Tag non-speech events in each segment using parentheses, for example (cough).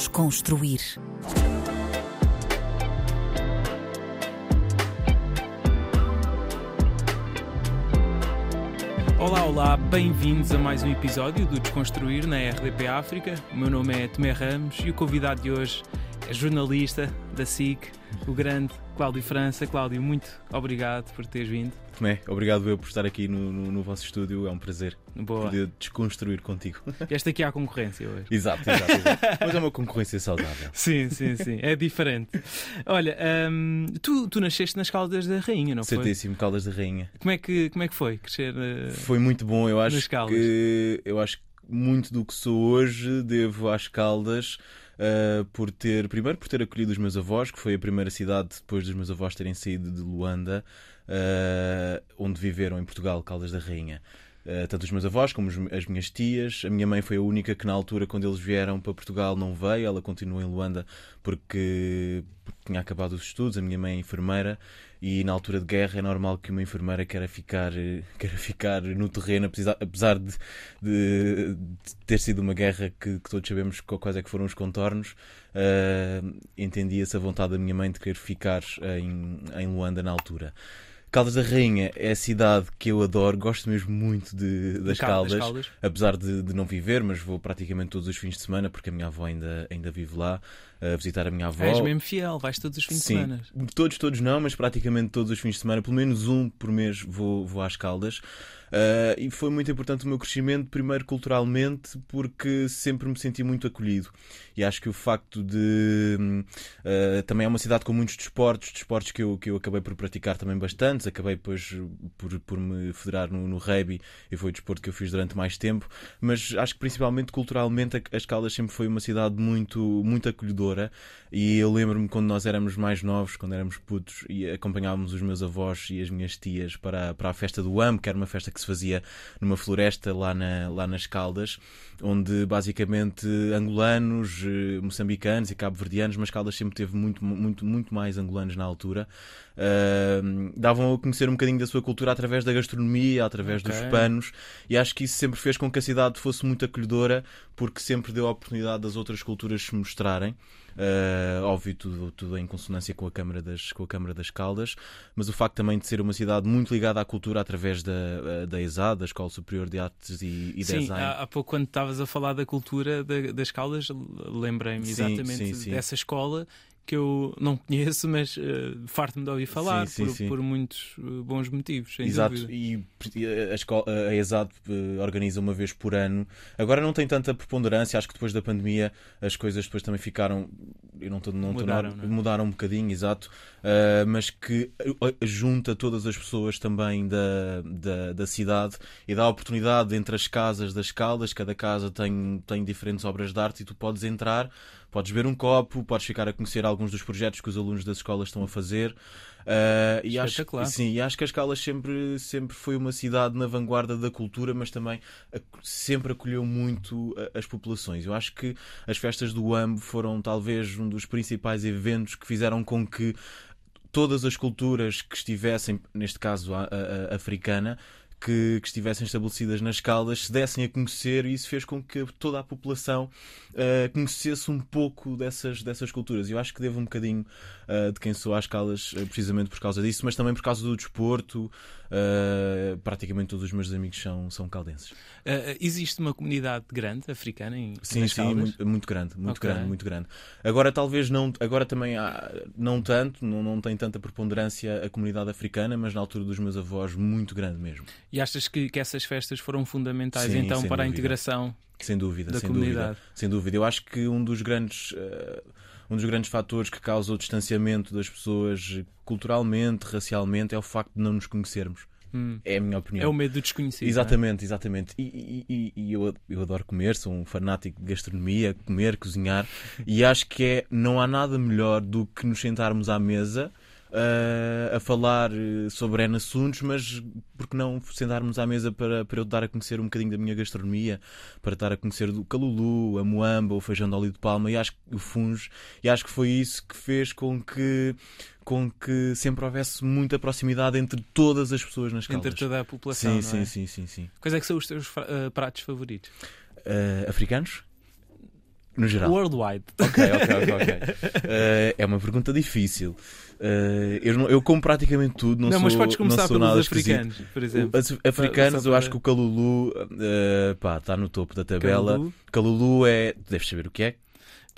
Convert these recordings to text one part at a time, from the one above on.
Desconstruir. Olá, olá, bem-vindos a mais um episódio do Desconstruir na RDP África. O meu nome é Tomé Ramos e o convidado de hoje é jornalista da SIC, o grande Cláudio França. Cláudio, muito obrigado por teres vindo. Tomé, obrigado eu por estar aqui no, no, no vosso estúdio, é um prazer Boa. poder desconstruir contigo. (laughs) Este aqui há a concorrência hoje. exato, exato, exato. Mas é uma concorrência saudável. (laughs) Sim, sim, sim, é diferente. Olha, hum, tu, tu nasceste nas Caldas da Rainha, não foi? Certíssimo, Caldas da Rainha. Como é que, como é que foi crescer? eh, Foi muito bom, eu Nas acho Caldas. que eu acho que muito do que sou hoje devo às Caldas. Uh, por ter, primeiro por ter acolhido os meus avós, que foi a primeira cidade depois dos meus avós terem saído de Luanda, uh, onde viveram em Portugal, Caldas da Rainha. Uh, tanto os meus avós como as minhas tias. A minha mãe foi a única que, na altura, quando eles vieram para Portugal, não veio. Ela continuou em Luanda porque, porque tinha acabado os estudos. A minha mãe é enfermeira e, na altura de guerra, é normal que uma enfermeira queira ficar, eh, queira ficar no terreno, apesar, apesar de, de- de ter sido uma guerra que, que todos sabemos quais é que foram os contornos. Uh, entendia-se a vontade da minha mãe de querer ficar em, em Luanda na altura. Caldas da Rainha é a cidade que eu adoro, gosto mesmo muito de, das Cal- das Caldas, Caldas? apesar de, de não viver, mas vou praticamente todos os fins de semana porque a minha avó ainda, ainda vive lá, a visitar a minha avó. És mesmo fiel, vais todos os fins Sim, de semana. todos, todos não, mas praticamente todos os fins de semana, pelo menos um por mês vou, vou às Caldas. Ah, e foi muito importante o meu crescimento, primeiro culturalmente, porque sempre me senti muito acolhido. E acho que o facto de. ah, também é uma cidade com muitos desportos, desportos que eu, que eu acabei por praticar também bastantes. Acabei depois por, por me federar no, no rugby e foi o desporto que eu fiz durante mais tempo. Mas acho que principalmente culturalmente as Caldas sempre foi uma cidade muito, muito acolhedora. E eu lembro-me quando nós éramos mais novos, quando éramos putos, e acompanhávamos os meus avós e as minhas tias para, para a festa do AM, que era uma festa que se fazia numa floresta lá, na, lá nas Caldas, onde basicamente angolanos, eh, moçambicanos e cabo-verdianos, mas Caldas sempre teve muito, muito, muito mais angolanos na altura, ah, davam a conhecer um bocadinho da sua cultura através da gastronomia, através Ok. dos panos, e acho que isso sempre fez com que a cidade fosse muito acolhedora, porque sempre deu a oportunidade das outras culturas se mostrarem. Uh, óbvio, tudo, tudo em consonância com a, Câmara das, com a Câmara das Caldas, mas o facto também de ser uma cidade muito ligada à cultura através da, uh, da ESA, da Escola Superior de Artes e, e Sim, Design. há, há pouco quando estavas a falar da cultura da- das Caldas, lembrei-me exatamente sim, sim. dessa escola que eu não conheço, mas uh, farto-me de ouvir falar Sim, sim, por, sim. por muitos uh, bons motivos. Exato, dúvida. e a, escola, a ESAD eh, organiza uma vez por ano. Agora não tem tanta preponderância, acho que depois da pandemia as coisas depois também ficaram. Eu não estou não Mudaram, na- não é? mudaram um bocadinho, exato, eh, mas que eh, junta todas as pessoas também da, da, da cidade e dá oportunidade entre as casas das Caldas. Cada casa tem, tem diferentes obras de arte e tu podes entrar, podes ver um copo, podes ficar a conhecer alguns dos projetos que os alunos das escolas estão a fazer. Eh, e acho, Espetacular. sim, e acho que as Caldas sempre, sempre foi uma cidade na vanguarda da cultura, mas também sempre acolheu muito a- as populações. Eu acho que as festas do AMB foram talvez um dos principais eventos que fizeram com que todas as culturas que estivessem, neste caso a, a- a africana, que, que estivessem estabelecidas nas Caldas se dessem a conhecer e isso fez com que toda a população eh, conhecesse um pouco dessas, dessas culturas. Eu acho que devo um bocadinho eh, de quem sou às Caldas eh, precisamente por causa disso, mas também por causa do desporto. eh, praticamente todos os meus amigos são, são caldenses. Uh, existe uma comunidade grande africana em Sim, sim, muito, muito grande, muito Ok. grande, muito grande. Agora talvez não, agora também há, não tanto, não, não tem tanta preponderância a comunidade africana, mas na altura dos meus avós muito grande mesmo. E achas que, que essas festas foram fundamentais Sim, então para a dúvida. integração Sem dúvida, da sem comunidade? dúvida, sem dúvida. Eu acho que um dos grandes eh, um dos grandes fatores que causa o distanciamento das pessoas culturalmente, racialmente, é o facto de não nos conhecermos. Hum. É a minha opinião. É o medo do desconhecido. não é? Exatamente, exatamente. E, e- e- e eu, eu adoro comer, sou um fanático de gastronomia, comer, cozinhar, e acho que é, não há nada melhor do que nos sentarmos à mesa ah, a falar eh, sobre N assuntos, mas por que não sentarmos à mesa para, para eu dar a conhecer um bocadinho da minha gastronomia, para dar a conhecer do calulu, a moamba, o feijão de óleo de palma, e acho que o funge, e acho que foi isso que fez com que com que sempre houvesse muita proximidade entre todas as pessoas nas Entre caldas. toda a população. Sim, é? sim, sim, sim, sim. Quais é que são os teus uh, pratos favoritos? Uh, africanos? No geral. Worldwide. Ok, ok, ok. ok. Uh, é uma pergunta difícil. Uh, eu, não- eu como praticamente tudo, não, Não, sou mas podes começar pelos nada esquisito. africanos, por exemplo. Os africanos, eu para- acho que o Calulu uh, pá, está no topo da tabela. Calulu. Calulu é. Deves saber o que é.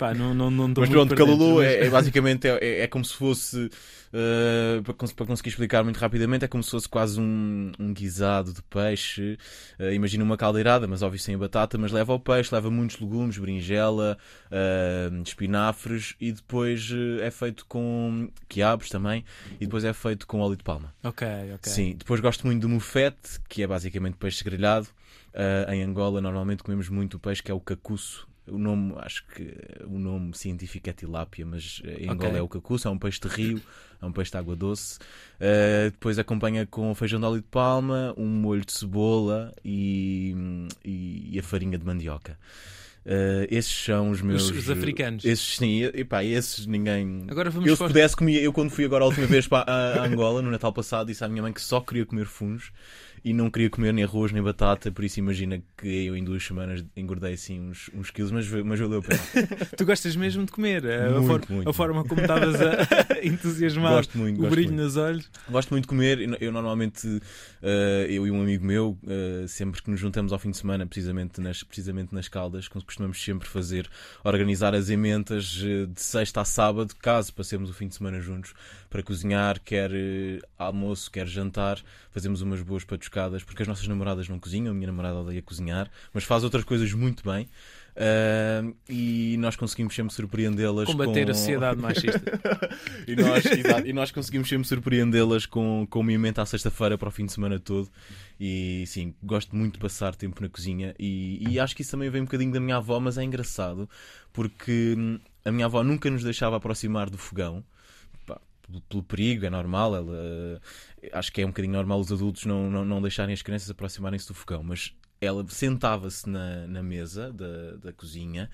Pá, não, não, não Mas pronto, Calulu mas- é, é basicamente é, é- é como se fosse. uh, para, para conseguir explicar muito rapidamente, é como se fosse quase um, um guisado de peixe. Uh, imagina uma caldeirada, mas óbvio sem a batata, mas leva o peixe, leva muitos legumes, berinjela, uh, espinafres e depois é feito com quiabos também e depois é feito com óleo de palma. Ok, ok. Sim, depois gosto muito do mufete, que é basicamente peixe grelhado. Uh, em Angola normalmente comemos muito o peixe que é o cacuço. O nome, acho que o nome científico é tilápia, mas em Angola Ok. é o cacuço, é um peixe de rio, é um peixe de água doce. Uh, depois acompanha com feijão de óleo de palma, um molho de cebola e, e, e a farinha de mandioca. Uh, esses são os meus. os africanos. Esses sim, e, pá, esses ninguém. Agora vamos Eu, se os- pudesse, comia. Eu, quando fui agora a última vez para a, a Angola, no Natal passado, disse à minha mãe que só queria comer fungos e não queria comer nem arroz nem batata. Por isso, imagina que eu em duas semanas engordei assim uns, uns quilos, mas, mas valeu a pena. (laughs) Tu gostas mesmo de comer. A, Muito, for- muito. a forma como estavas a (laughs) entusiasmado, Gosto muito, o gosto brilho muito. nos olhos. Gosto muito de comer. Eu, eu normalmente, eh, eu e um amigo meu, eh, sempre que nos juntamos ao fim de semana, precisamente nas, precisamente nas Caldas, costumamos sempre fazer, organizar as ementas eh, de sexta a sábado, caso passemos o fim de semana juntos, para cozinhar, quer eh, almoço, quer jantar. Fazemos umas boas patuscadas, porque as nossas namoradas não cozinham, a minha namorada odeia cozinhar, mas faz outras coisas muito bem. Eh, e nós conseguimos sempre surpreendê-las Combater com... a sociedade machista. (laughs) E nós, exato, e nós conseguimos sempre surpreendê-las com, com uma emenda à sexta-feira para o fim de semana todo. E sim, gosto muito de passar tempo na cozinha. E, e acho que isso também vem um bocadinho da minha avó, mas é engraçado porque hum, a minha avó nunca nos deixava aproximar do fogão. Pelo- perigo, é normal. Ela, acho que é um bocadinho normal os adultos não, não, não deixarem as crianças aproximarem-se do fogão, mas ela sentava-se na, na mesa da, da cozinha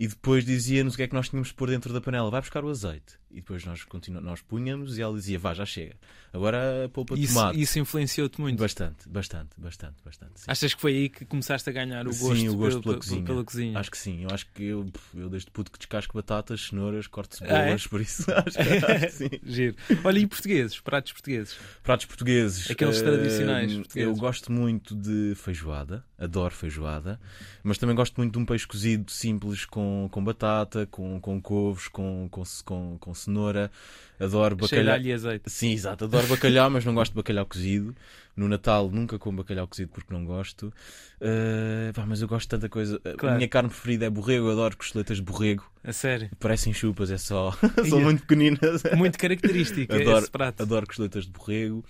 e depois dizia-nos o que é que nós tínhamos de pôr dentro da panela. Vai buscar o azeite. E depois nós, continu... nós punhamos e ela dizia, vá, já chega. Agora a polpa de Isso, tomate. isso influenciou-te muito. Bastante, bastante, bastante, bastante. sim. Achas que foi aí que começaste a ganhar o gosto, Sim, o gosto pela, pela cozinha. pela cozinha? Acho que sim, eu acho que eu, eu desde puto que descasco batatas, cenouras, corto Ah, é? cebolas, por isso (laughs) acho que, acho que sim. (laughs) Giro. Olha, e portugueses? Pratos portugueses? Pratos portugueses. Aqueles eh, tradicionais Eu portugueses. gosto muito de feijoada, adoro feijoada, mas também gosto muito de um peixe cozido simples com, com batata, com, com couves, com, com, com, com cenoura. Adoro bacalhau. e azeite. Sim, exato. Adoro bacalhau, mas não gosto de bacalhau cozido. No Natal nunca como bacalhau cozido porque não gosto. Eh, pá, mas eu gosto de tanta coisa. A Claro. minha carne preferida é borrego. Eu adoro costeletas de borrego. A sério. Parecem chupas, é só. (laughs) São muito pequeninas. Muito característico (laughs) Adoro, esse prato. adoro costeletas de borrego.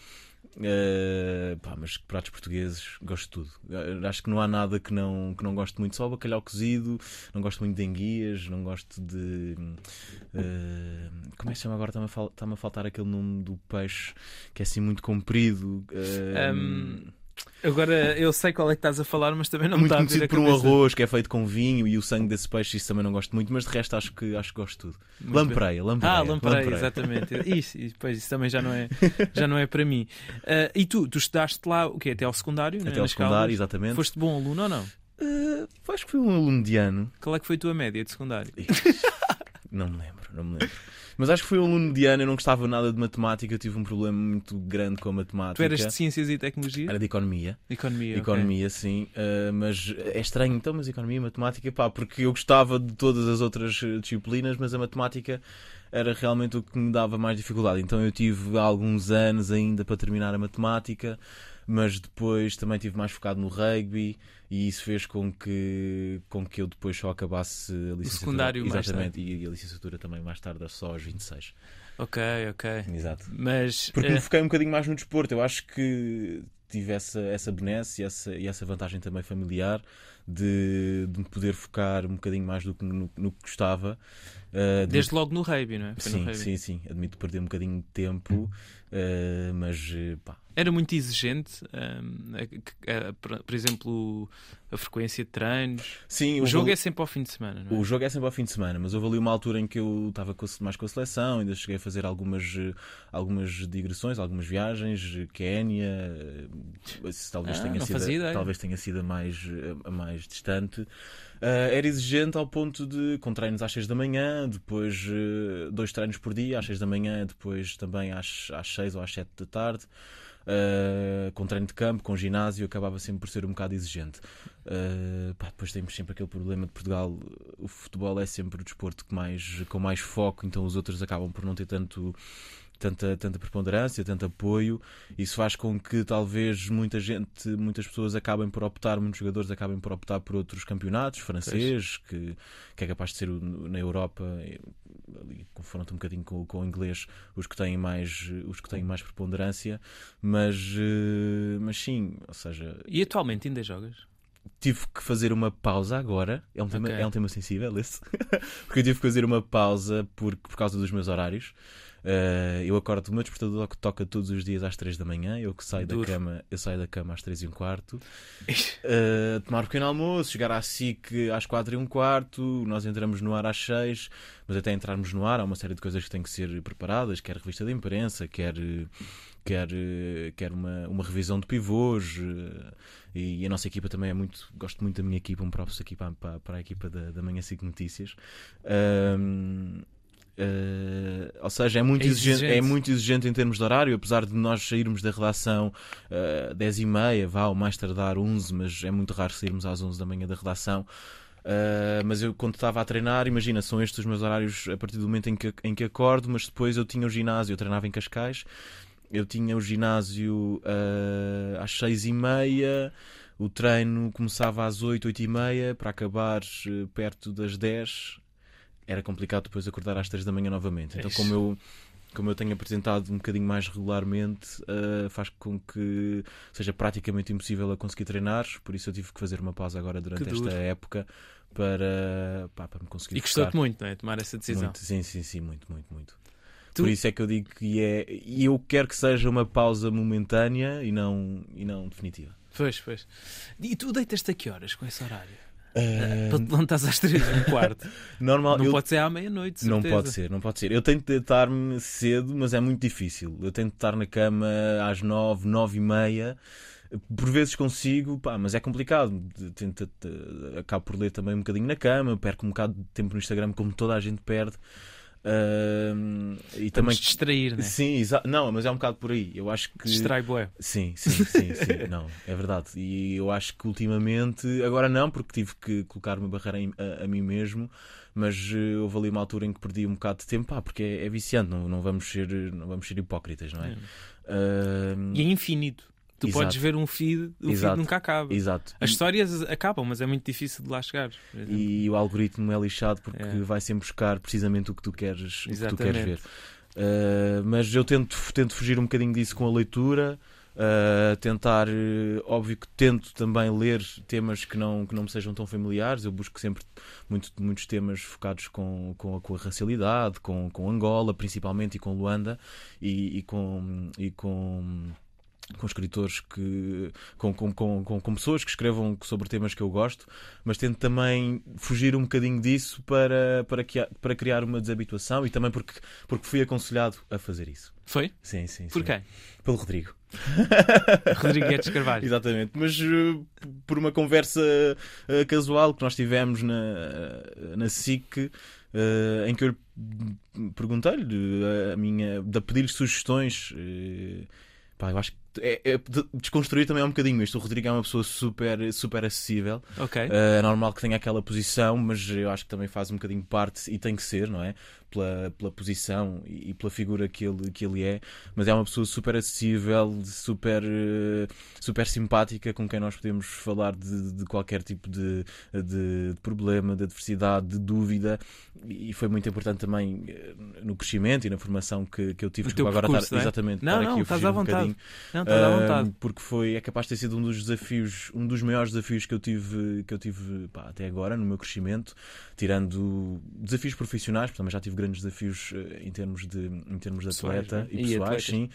Eh, pá, mas pratos portugueses, gosto de tudo. Eh, acho que não há nada que não, que não gosto muito. Só bacalhau cozido, não gosto muito de enguias, não gosto de. eh, como é que se chama agora? Está-me a, fal- a faltar aquele nome do peixe que é assim muito comprido. eh, Ahm, Agora eu sei qual é que estás a falar, mas também não me muito está a vir conhecido a por um arroz que é feito com vinho e o sangue desse peixe, isso também não gosto muito, mas de resto acho que, acho que gosto de tudo. Muito. Lampreia, lampreia. Ah, lampreia, exatamente. (laughs) Isso, depois isso também já não é, já não é para mim. Ah, e tu, tu estudaste lá o quê? Até ao secundário? né, Até ao nas secundário, exatamente. Foste bom aluno ou não? Eh, acho que fui um aluno de ano. Qual é que foi a tua média de secundário? (laughs) Não me lembro, não me lembro. Mas acho que fui um aluno de ano, eu não gostava nada de matemática, eu tive um problema muito grande com a matemática. Tu eras de ciências e tecnologia? Era de economia. Economia. Economia, sim. Uh, mas é estranho, então, mas economia e matemática, pá, porque eu gostava de todas as outras eh, disciplinas, mas a matemática era realmente o que me dava mais dificuldade. Então eu tive alguns anos ainda para terminar a matemática, mas depois também tive mais focado no rugby e isso fez com que, com que eu depois só acabasse a licenciatura. secundário mais Exatamente, e a licenciatura também mais tarde, só aos 26. Ok, ok. Exato. Mas Porque eh, me foquei um bocadinho mais no desporto. Eu acho que tive essa, essa benesse e essa, e essa vantagem também familiar de, de me poder focar um bocadinho mais do que no, no que gostava. Uh, de- desde logo no rugby, não é? Foi Sim, sim, sim. Admito perder um bocadinho de tempo, uh, mas pá. Era muito exigente, hum, a- que- a- por exemplo, a frequência de treinos. Sim, O jogo ali- é sempre ao fim de semana, não é? O jogo é sempre ao fim de semana, mas houve ali uma altura em que eu estava a- mais com a seleção, ainda cheguei a fazer algumas, algumas digressões, algumas viagens, Quénia, talvez Ah, tenha sido, talvez tenha sido a mais, a mais distante, Uh, era exigente ao ponto de com treinos às 6 da manhã, depois uh, dois treinos por dia, às 6 da manhã, depois também às, às 6 ou às 7 da tarde. Uh, com treino de campo, com ginásio, acabava sempre por ser um bocado exigente. Uh, pá, depois temos sempre aquele problema de Portugal, o futebol é sempre o desporto que mais, com mais foco, então os outros acabam por não ter tanto tanta, tanta preponderância, tanto apoio. Isso faz com que talvez muita gente, muitas pessoas acabem por optar, muitos jogadores acabem por optar por outros campeonatos, francês, que, que é capaz de ser na Europa, ali confronta um bocadinho com, com o inglês, os que têm mais, os que têm mais preponderância, mas, eh, mas sim, ou seja. E atualmente ainda jogas? tive que fazer uma pausa agora. É um tema, okay. é um tema sensível esse. (laughs) porque eu tive que fazer uma pausa por, por causa dos meus horários. Uh, eu acordo, o meu despertador que toca todos os dias às 3 da manhã. Eu que saio Duro. da cama, eu saio da cama às 3 e um quarto. Uh, tomar um pequeno almoço, chegar à SIC às 4 e um quarto. Nós entramos no ar às 6, mas até entrarmos no ar há uma série de coisas que têm que ser preparadas, quer revista de imprensa, quer, quer, quer uma, uma revisão de pivôs. Uh, e a nossa equipa também é muito. Gosto muito da minha equipa, um próprio aqui para, para, para a equipa da, da Manhã 5 Notícias. Um, Uh, ou seja, é muito, é exigente. exigente. é muito exigente em termos de horário, apesar de nós sairmos da redação uh, eh, 10 e meia, vá, ou mais tardar 11, mas é muito raro sairmos às 11 da manhã da redação. Uh, mas eu, quando estava a treinar, imagina, são estes os meus horários a partir do momento em que, em que acordo, mas depois eu tinha o ginásio, eu treinava em Cascais, eu tinha o ginásio uh, às 6 e meia, o treino começava às 8, 8 e meia, para acabar perto das 10 era complicado depois acordar às 3 da manhã novamente. Então, como eu como eu tenho apresentado um bocadinho mais regularmente, uh, faz com que seja praticamente impossível a conseguir treinar. Por isso eu tive que fazer uma pausa agora durante esta época para, pá, para me conseguir. E custou-te muito, não é? Tomar essa decisão. Muito, sim, sim, sim, muito, muito, muito. Tu... Por isso é que eu digo que é. E eu quero que seja uma pausa momentânea e não, e não definitiva. Pois, pois. E tu deitas-te a que horas com esse horário? Uh... Para te levantares às três e um quarto. (laughs) Normal, não eu... pode ser à meia-noite. Não pode ser, não pode ser. Eu tento deitar-me cedo, mas é muito difícil. Eu tento estar na cama às nove, nove e meia. Por vezes consigo, pá, mas é complicado. Tento, acabo por ler também um bocadinho na cama, perco um bocado de tempo no Instagram, como toda a gente perde. Uh, e também distrair, né? Sim, exa... não, mas é um bocado por aí. Eu acho que distrai bué. Sim, sim, sim, sim. (laughs) não, é verdade. E eu acho que ultimamente, agora não, porque tive que colocar uma barreira a, a mim mesmo, mas uh, houve ali uma altura em que perdi um bocado de tempo, ah, porque é, é viciante, não, não, vamos ser, não vamos ser hipócritas, não é? é. Uh... E é infinito. Tu Exato. podes ver um feed, o Exato. feed nunca acaba. Exato. As histórias acabam, mas é muito difícil de lá chegar. E o algoritmo é lixado porque é. vai sempre buscar precisamente o que tu queres, o que tu queres ver. Uh, mas eu tento, tento fugir um bocadinho disso com a leitura. Uh, tentar, uh, óbvio que tento também ler temas que não, que não me sejam tão familiares. Eu busco sempre muito, muitos temas focados com, com, a, com a racialidade, com, com Angola principalmente e com Luanda e, e com. E com com escritores que com, com, com, com, pessoas que escrevam sobre temas que eu gosto, mas tento também fugir um bocadinho disso para, para, que, para criar uma desabituação e também porque, porque fui aconselhado a fazer isso. Foi? Sim, sim. Por sim. quem? Pelo Rodrigo. (laughs) Rodrigo Guedes Carvalho. Exatamente, mas uh, por uma conversa uh, casual que nós tivemos na, uh, na SIC, em que eu perguntei-lhe a minha, de pedir-lhe sugestões. Pá, eu acho que é, é, desconstruir também é um bocadinho isto. O Rodrigo é uma pessoa super, super acessível. Okay. Uh, é normal que tenha aquela posição, mas eu acho que também faz um bocadinho parte e tem que ser, não é? Pela, pela posição e, pela figura que ele, que ele é, mas é uma pessoa super acessível, super, eh, super simpática, com quem nós podemos falar de, de qualquer tipo de, de, de, problema, de adversidade, de dúvida, e foi muito importante também eh, no crescimento e na formação que, que eu tive. Desculpa, agora percurso, estar, é? exatamente, não, não, aqui estás à vontade. Um não, estás à vontade. porque foi, é capaz de ter sido um dos desafios, um dos maiores desafios que eu tive, que eu tive pá, até agora no meu crescimento, tirando desafios profissionais, porque também já tive grandes desafios uh, em termos de, em termos de atleta pessoais, e pessoais, e sim.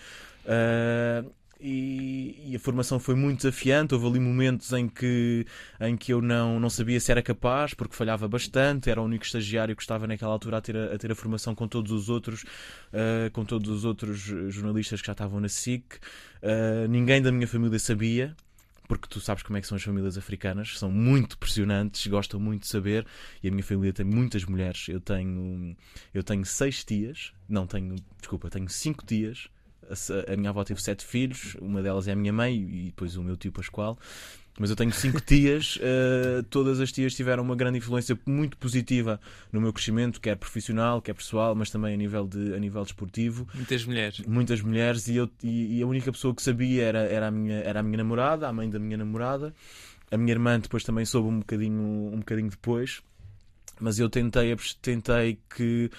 Uh, e, e, a formação foi muito desafiante. Houve ali momentos em que, em que eu não, não sabia se era capaz, porque falhava bastante. Era o único estagiário que estava naquela altura a ter a, a ter a formação com todos os outros, uh, com todos os outros jornalistas que já estavam na SIC. Uh, ninguém da minha família sabia porque tu sabes como é que são as famílias africanas, são muito pressionantes, gostam muito de saber, e a minha família tem muitas mulheres. Eu tenho, eu tenho seis tias, não tenho, desculpa, tenho cinco tias. A, a minha avó teve sete filhos, uma delas é a minha mãe e depois o meu tio Pascoal. Mas eu tenho cinco tias, uh, (laughs) todas as tias tiveram uma grande influência muito positiva no meu crescimento, quer profissional, quer pessoal, mas também a nível, de, a nível desportivo. Muitas mulheres. Muitas mulheres, e, eu, e, e a única pessoa que sabia era, era, a minha, era a minha namorada, a mãe da minha namorada. A minha irmã depois também soube um bocadinho, um bocadinho depois, mas eu tentei, tentei que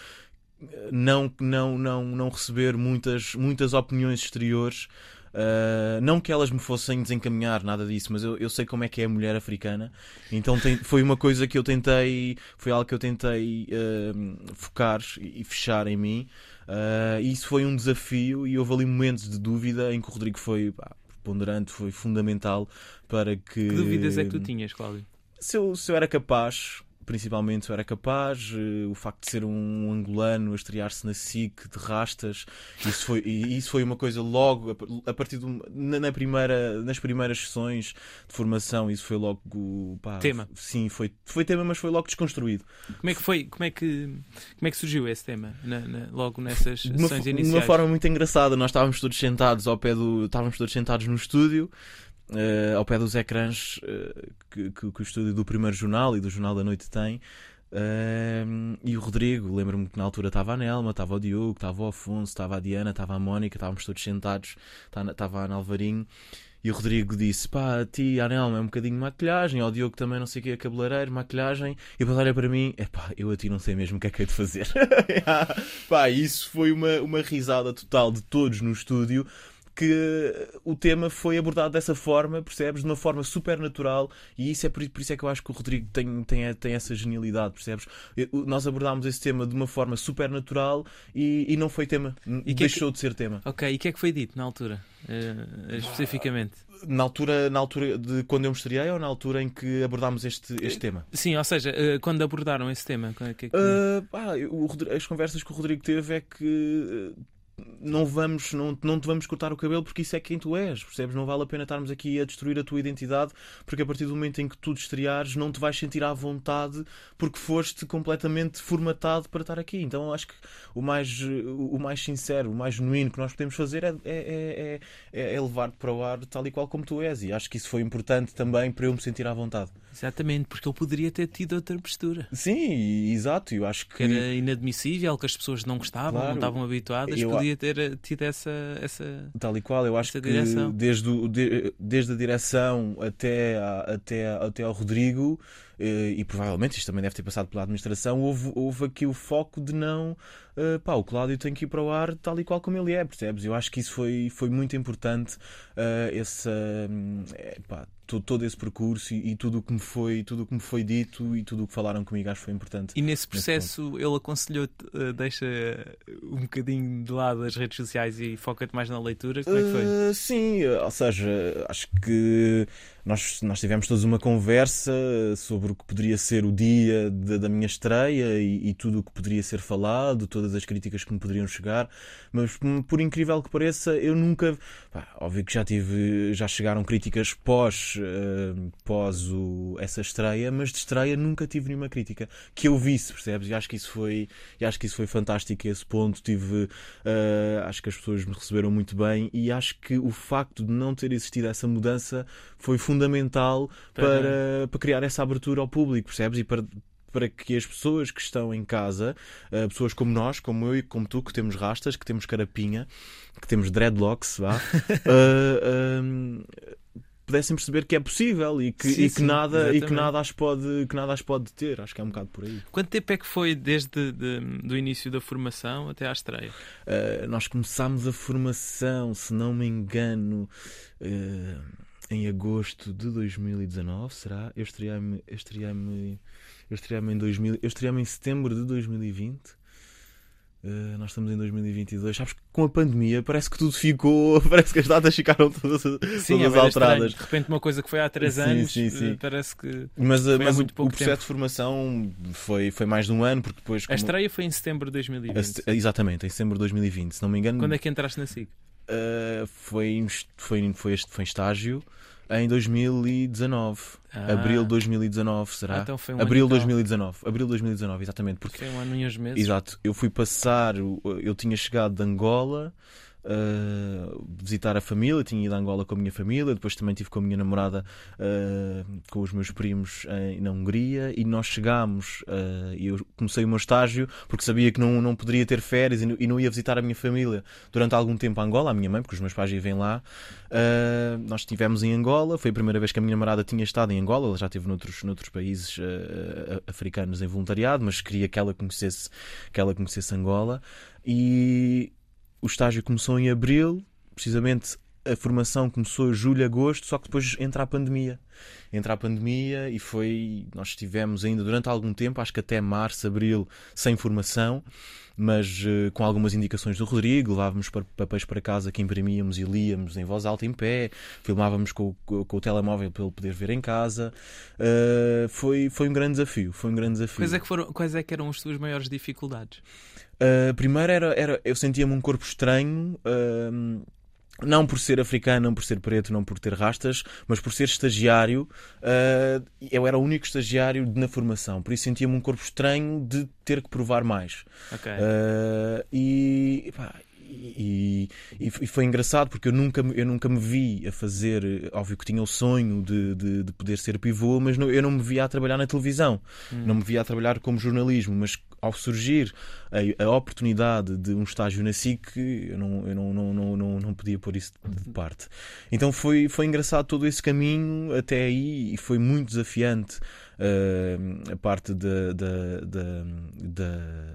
não, não, não, não receber muitas, muitas opiniões exteriores Uh, não que elas me fossem desencaminhar, nada disso, mas eu, eu sei como é que é a mulher africana. Então tem, foi uma coisa que eu tentei, foi algo que eu tentei uh, focar e fechar em mim. Uh, e isso foi um desafio e houve ali momentos de dúvida em que o Rodrigo foi pá, preponderante, foi fundamental para que. Que dúvidas é que tu tinhas, Cláudio? Se eu, se eu era capaz, principalmente era capaz, uh, o facto de ser um angolano a estrear-se na SIC de rastas, isso foi, isso foi uma coisa logo, a, partir de na, primeira, nas primeiras sessões de formação, isso foi logo pá, tema. Sim, foi, foi tema, mas foi logo desconstruído. Como é que foi, como é que, como é que surgiu esse tema na, na, logo nessas de uma, sessões iniciais? De uma forma muito engraçada, nós estávamos todos sentados ao pé do. estávamos todos sentados no estúdio uh, ao pé dos ecrãs uh, que, que, que, o estúdio do primeiro jornal e do Jornal da Noite tem. Uh, e o Rodrigo, lembro-me que na altura estava a Nelma, estava o Diogo, estava o Afonso, estava a Diana, estava a Mónica, estávamos todos sentados, estava a Ana Alvarinho. E o Rodrigo disse: pá, a ti, a Nelma, é um bocadinho de maquilhagem, ao Diogo também não sei o que é cabeleireiro, maquilhagem. E depois olha para mim: é pá, eu a ti não sei mesmo o que é que é de fazer. (laughs) pá, isso foi uma, uma risada total de todos no estúdio que o tema foi abordado dessa forma, percebes? De uma forma super natural, e isso é por, por, isso é que eu acho que o Rodrigo tem, tem, tem essa genialidade, percebes? Nós abordámos esse tema de uma forma super natural e, e não foi tema, e deixou que... de ser tema. Ok, e o que é que foi dito na altura, uh, especificamente? Na altura, na altura de quando eu me estreiei ou na altura em que abordámos este, este tema? Sim, ou seja, uh, quando abordaram esse tema? Que é que... Uh, pá, o, as conversas que o Rodrigo teve é que não vamos, não, não te vamos cortar o cabelo porque isso é quem tu és, percebes? Não vale a pena estarmos aqui a destruir a tua identidade porque a partir do momento em que tu te estreares não te vais sentir à vontade porque foste completamente formatado para estar aqui. Então acho que o mais, o mais sincero, o mais genuíno que nós podemos fazer é, é, é, é levar-te para o ar tal e qual como tu és e acho que isso foi importante também para eu me sentir à vontade. Exatamente, porque ele poderia ter tido outra postura. Sim, exato, eu acho que... que era inadmissível, que as pessoas não gostavam, claro, não estavam habituadas, eu... podia ter eh, tido essa, essa. Tal e qual, eu acho que desde, o, de, desde a direção até, a, até, até ao Rodrigo, eh, e provavelmente isto também deve ter passado pela administração, houve, houve aqui o foco de não. Uh, pá, o Cláudio tem que ir para o ar tal e qual como ele é, percebes? Eu acho que isso foi, foi muito importante, uh, esse, uh, pá, todo esse percurso e, e, tudo o que me foi tudo o que me foi dito e tudo o que falaram comigo acho que foi importante e nesse processo nesse ele aconselhou-te uh, deixa um bocadinho de lado as redes sociais e foca-te mais na leitura? Como é que foi? Uh, sim ou seja acho que nós, nós tivemos todos uma conversa sobre o que poderia ser o dia de, da minha estreia e, e, tudo o que poderia ser falado, todas as críticas que me poderiam chegar, mas por incrível que pareça, eu nunca. Pá, óbvio que já tive. Já chegaram críticas pós, uh, pós o, essa estreia, mas de estreia nunca tive nenhuma crítica que eu visse, percebes? E acho que isso foi, e acho que isso foi fantástico. Esse ponto tive. Uh, acho que as pessoas me receberam muito bem e acho que o facto de não ter existido essa mudança foi fundamental fundamental para, para criar essa abertura ao público, percebes? E para, para que as pessoas que estão em casa, uh, pessoas como nós, como eu e como tu, que temos rastas, que temos carapinha, que temos dreadlocks, vá, uh, (laughs) pudessem perceber que é possível e que, sim, e que sim, nada e que nada as pode que nada as pode ter. Acho que é um bocado por aí. Quanto tempo é que foi desde de, do início da formação até à estreia? Uh, nós começámos a formação se não me engano uh, em agosto de 2019, será? Eu estreiei-me estreiei eu estreiei em 2000, eu estreiei em setembro de 2020. Uh, eh, nós estamos em 2022. Sabes que com a pandemia parece que tudo ficou. (laughs) Parece que as datas ficaram todas, sim, todas alteradas. De repente, uma coisa que foi há 3 sim, anos sim, sim. Uh, parece que. Mas, uh, mas o, o, processo tempo. de formação foi, foi mais de um ano, porque depois. Como... A estreia foi em setembro de 2020. exatamente, em setembro de 2020, se não me engano. Quando é que entraste na SIG? foi, foi, foi, foi estágio. Em 2019. Ah. Abril de 2019, será? Ah, então foi um Abril ano de e tal. 2019. Abril de 2019, exatamente. Porque, Foi um ano e uns meses. exato, eu fui passar, eu tinha chegado de Angola. Uh, visitar a família, tinha ido a Angola com a minha família, depois também estive com a minha namorada, uh, com os meus primos em, na Hungria e nós chegámos uh, e eu comecei o meu estágio porque sabia que não, não poderia ter férias e não, e não ia visitar a minha família durante algum tempo a Angola, a minha mãe, porque os meus pais vivem lá. Nós estivemos em Angola, foi a primeira vez que a minha namorada tinha estado em Angola, ela já esteve noutros, noutros países africanos em voluntariado, mas queria que ela conhecesse, que ela conhecesse Angola. E o estágio começou em abril, precisamente a formação começou julho, agosto, só que depois entra a pandemia. Entra a pandemia e foi. Nós estivemos ainda durante algum tempo, acho que até março, abril, sem formação, mas eh, com algumas indicações do Rodrigo. Levávamos pa- papéis para casa que imprimíamos e líamos em voz alta, em pé, filmávamos com, o- com, com o telemóvel para ele poder ver em casa. Eh, foi, foi um grande desafio. Foi um grande desafio. Quais é, que foram, quais é que eram as tuas maiores dificuldades? Uh, primeiro era, era eu sentia-me um corpo estranho. um, não por ser africano, não por ser preto, não por ter rastas, mas por ser estagiário, uh, eu era o único estagiário na formação, por isso sentia-me um corpo estranho de ter que provar mais. Ok. Uh, e, pá, e, e- e foi engraçado porque eu nunca, me- eu nunca me vi a fazer. Óbvio que tinha o sonho de, de, de poder ser pivô, mas não- eu não me via a trabalhar na televisão, não me via a trabalhar como jornalismo. Mas ao surgir a, a oportunidade de um estágio na SIC, eu não, eu não, não, não, não, não podia pôr isso de parte. Então foi, foi engraçado todo esse caminho até aí e foi muito desafiante. Uh, a parte da, da,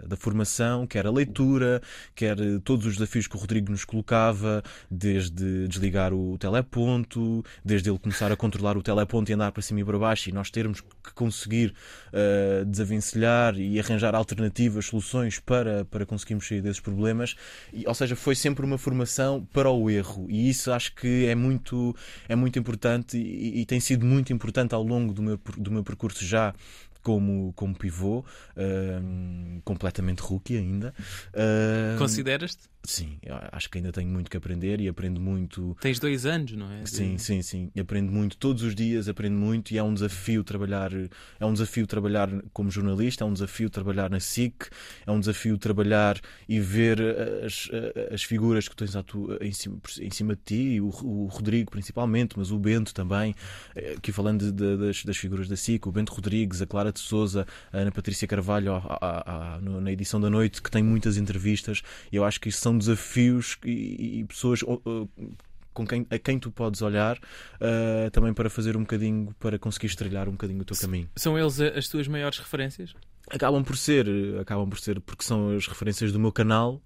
da, formação, quer a leitura, quer eh, todos os desafios que o Rodrigo nos colocava, desde desligar o teleponto, desde ele começar a controlar o teleponto e andar para cima e para baixo, e nós termos que conseguir uh, desavencilhar e arranjar alternativas, soluções para, para conseguirmos sair desses problemas. E, ou seja, foi sempre uma formação para o erro, e isso acho que é muito, é muito importante e, e tem sido muito importante ao longo do meu, do meu percurso já como, como pivô, um, completamente rookie ainda. Um, Consideras-te? Sim, eu acho que ainda tenho muito que aprender e aprendo muito. Tens dois anos, não é? Sim, sim, sim. E aprendo muito todos os dias, aprendo muito e é um desafio trabalhar, é um desafio trabalhar como jornalista, é um desafio trabalhar na SIC, é um desafio trabalhar e ver as, as figuras que tens à tua, em, cima, em cima de ti, o, o Rodrigo principalmente, mas o Bento também, eh, aqui falando de- de- das, das figuras da SIC, o Bento Rodrigues, a Clara de Souza, a Ana Patrícia Carvalho à- à- no- na edição da noite, que tem muitas entrevistas, e eu acho que isso são desafios e, e pessoas. com quem, a quem tu podes olhar uh, também para fazer um bocadinho, para conseguir estrelhar um bocadinho o teu caminho. São eles as tuas maiores referências? Acabam por ser, acabam por ser porque são as referências do meu canal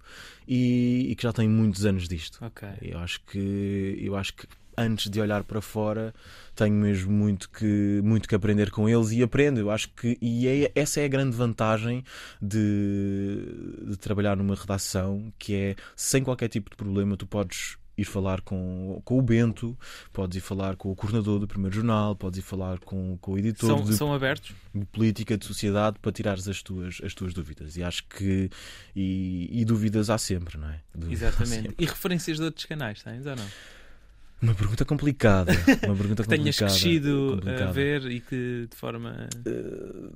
e, e que já têm muitos anos disto. Ok. Eu acho que eu acho que antes de olhar para fora tenho mesmo muito que muito que aprender com eles e aprendo. Eu acho que e é, essa é a grande vantagem de, de trabalhar numa redação que é sem qualquer tipo de problema tu podes ir falar com, com o Bento, podes ir falar com o coordenador do primeiro jornal, podes ir falar com, com o editor São, de, são abertos? de política, de sociedade, para tirares as tuas, as tuas dúvidas. E acho que. E, e dúvidas há sempre, não é? Dúvidas Exatamente. sempre. E referências de outros canais, tens ou não? Uma pergunta complicada. Uma pergunta (laughs) Que tenhas complicada. crescido a complicada. ver e que de forma. Eh,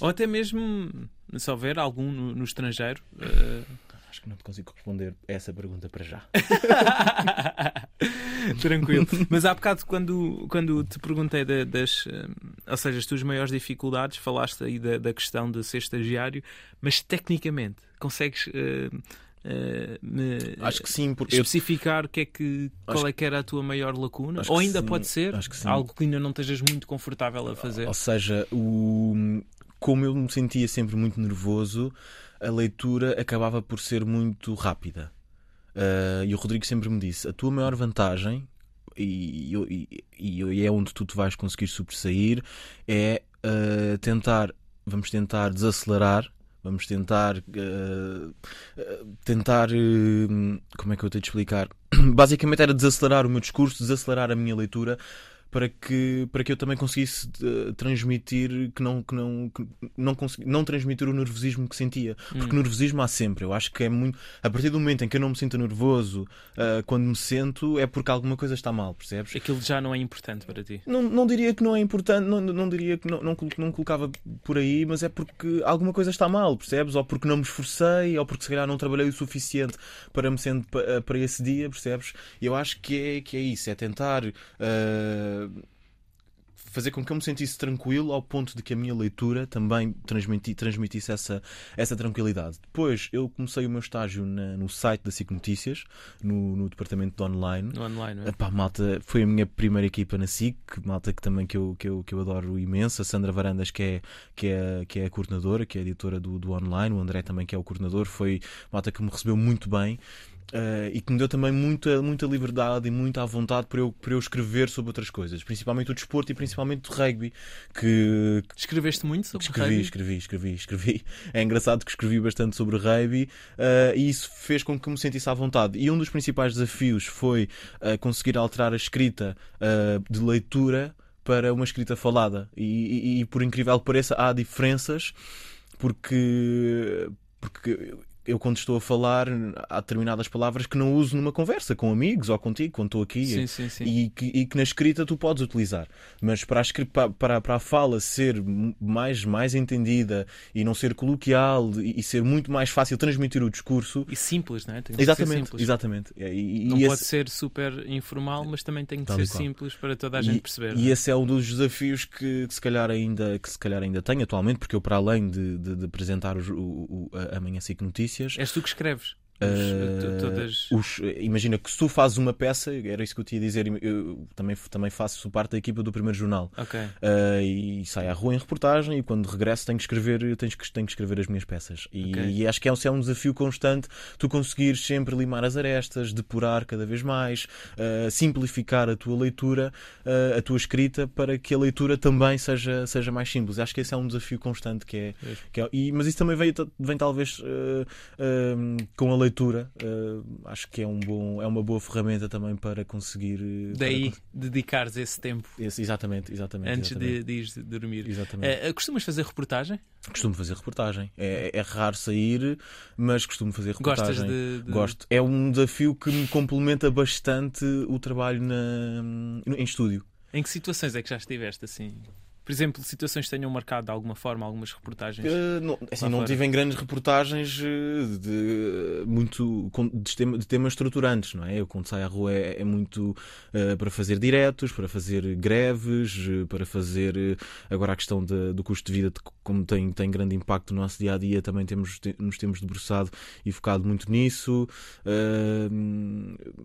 Ou até mesmo, se houver algum no, no estrangeiro. eh, acho que não te consigo responder essa pergunta para já. (laughs) Tranquilo. Mas há bocado, quando, quando te perguntei da- das. eh, ou seja, as tuas maiores dificuldades, falaste aí da, da questão de ser estagiário, mas tecnicamente, consegues. eh, eh, Acho que sim, porque eu especificar o que é que, qual Acho- é que era a tua maior lacuna? Acho Ou ainda sim, pode ser que algo que ainda não estejas muito confortável a fazer? Ou seja, o... como eu me sentia sempre muito nervoso, a leitura acabava por ser muito rápida. Ah, e o Rodrigo sempre me disse: a tua maior vantagem, e, eu- e- e é onde tu te vais conseguir sobressair, é ah, tentar, vamos tentar desacelerar. Vamos tentar ah, tentar ah, como é que eu tenho de explicar? (clears throat) Basicamente era desacelerar o meu discurso, desacelerar a minha leitura para que, para que eu também conseguisse uh, transmitir que não, que não, que não, consegui, não transmitir o nervosismo que sentia. Porque Hum. nervosismo há sempre. Eu acho que é muito. A partir do momento em que eu não me sinto nervoso, uh, quando me sento, é porque alguma coisa está mal, percebes? Aquilo já não é importante para ti. Não, não diria que não é importante, não, não diria que não, não, não colocava por aí, mas é porque alguma coisa está mal, percebes? Ou porque não me esforcei, ou porque se calhar não trabalhei o suficiente para me sendo pa- para esse dia, percebes? E eu acho que é, que é isso, é tentar fazer com que eu me sentisse tranquilo ao ponto de que a minha leitura também transmiti, transmitisse essa, essa tranquilidade. Depois eu comecei o meu estágio na- no site da SIC Notícias, no, no departamento de online. No online, é? Malta, foi a minha primeira equipa na SIC, malta que também que eu, que eu, que eu adoro imenso, a Sandra Varandas que é, que é, que é a coordenadora, que é a editora do, do online, o André também que é o coordenador, foi malta que me recebeu muito bem. Eh, e que me deu também muita, muita liberdade e muita à vontade para eu, para eu escrever sobre outras coisas, principalmente o desporto e principalmente o rugby, que, Escreveste muito sobre Escrevi, rugby? escrevi, escrevi, escrevi. (laughs) É engraçado que escrevi bastante sobre rugby eh, e isso fez com que me sentisse à vontade. E um dos principais desafios foi eh, conseguir alterar a escrita de leitura para uma escrita falada. E, e- e, por incrível que pareça, há diferenças porque. porque eu quando estou a falar há determinadas palavras que não uso numa conversa com amigos ou contigo quando estou aqui Sim, sim, sim. e que, e que na escrita tu podes utilizar. Mas para a, para, para a fala ser mais, mais entendida e não ser coloquial e, e ser muito mais fácil transmitir o discurso. E simples, não é? Exatamente, simples. exatamente. E, e- Não e pode esse, ser super informal, mas também tem que Tal ser e simples para toda a gente e- perceber. e é? esse é um dos desafios que, que se calhar ainda que se calhar ainda tenho atualmente, porque eu para além de, de- de apresentar os- o, o, a Amanhã SIC Notícias, És tu que escreves. Uh, to- todas... os- imagina que se tu fazes uma peça, era isso que eu te ia dizer, eu também, também faço parte da equipa do primeiro jornal. Ok. Uh, e saio à rua em reportagem e quando regresso tenho que escrever, tenho que, tenho que escrever as minhas peças. E, Ok. e acho que é um, é um desafio constante tu conseguires sempre limar as arestas, depurar cada vez mais, uh, simplificar a tua leitura, a tua escrita, para que a leitura também seja, seja mais simples. Acho que esse é um desafio constante que é. Que é- e- mas isso também vem, vem talvez com a leitura. Uh, acho que é, um bom, é uma boa ferramenta também para conseguir. uh, para Daí cons- dedicares esse tempo esse- exatamente, exatamente. antes exatamente. de, de dormir. Exatamente. Eh, costumas fazer reportagem? Costumo fazer reportagem. É, é raro sair, mas costumo fazer reportagem. Gostas de, de- Gosto. É um desafio que me complementa bastante o trabalho na, em estúdio. Em que situações é que já estiveste assim? Por exemplo, situações que tenham marcado de alguma forma algumas reportagens? Uh, não, assim, Lá não tive em grandes reportagens uh, de, muito de, tema- de temas estruturantes, não é? Eu quando saio à rua é, é muito uh, para fazer diretos, para fazer greves, para fazer uh, agora a questão de- do custo de vida, como tem, tem grande impacto no nosso dia a dia, também temos, te- nos temos debruçado e focado muito nisso.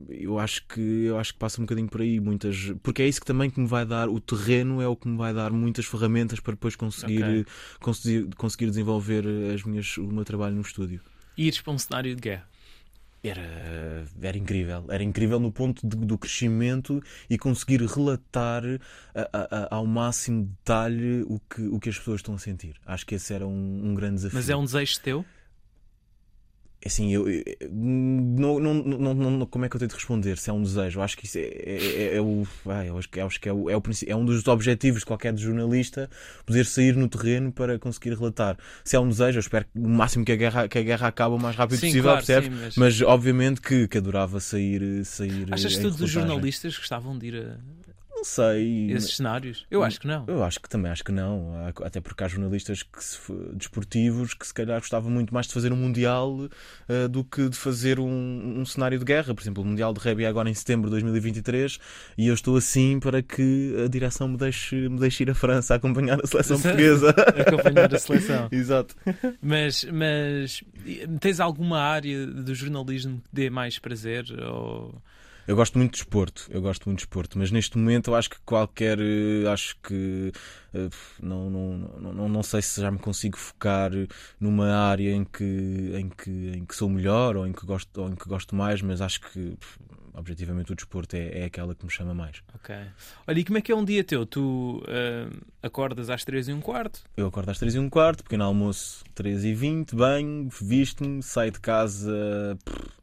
Eu acho que eu acho que passa um bocadinho por aí, muitas, porque é isso que também que me vai dar o terreno, é o que me vai dar muitas ferramentas para depois conseguir Ok. conseguir, conseguir desenvolver as minhas, o meu trabalho no estúdio. E ires para um cenário de guerra? Era, era incrível. Era incrível no ponto de- do crescimento e conseguir relatar a- a- a- ao máximo detalhe o que, o que as pessoas estão a sentir. Acho que esse era um, um grande desafio. Mas é um desejo teu? Assim, eu, eu- não, não, não, não- como é que eu tenho de responder? Se é um desejo, Eu acho que isso é, é, é- é o, ah, eu acho que, acho que é, o, é, o é um dos objetivos de qualquer jornalista poder sair no terreno para conseguir relatar. Se é um desejo, eu espero que o máximo que a guerra, que a guerra acabe o mais rápido sim, possível, claro, percebes? sim, mas... Mas obviamente que, que adorava sair, sair Achas que todos os jornalistas gostavam de ir a Não sei. esses cenários? Eu acho que não. Eu acho que também acho que não. Até porque há jornalistas que se, desportivos que se calhar gostavam muito mais de fazer um Mundial eh, do que de fazer um, um cenário de guerra. Por exemplo, o Mundial de é agora em setembro de 2023 e eu estou assim para que a direção me deixe, me deixe ir à França a acompanhar a seleção (laughs) portuguesa. Acompanhar a seleção. (laughs) Exato. Mas, mas tens alguma área do jornalismo que dê mais prazer? Ou... Eu gosto muito de desporto, eu gosto muito de desporto, mas neste momento eu acho que qualquer. eh, Acho que. eh, Não, não, não, não, não sei se já me consigo focar numa área em que, em que, em que sou melhor ou em que gosto, ou em que gosto mais, mas acho que objetivamente o desporto é, é aquela que me chama mais. Ok. Olha, e como é que é um dia teu? Tu ah, acordas às 3 e um quarto? Eu acordo às 3 e um quarto, pequeno almoço 3 e 20, banho, visto-me, saio de casa. pff,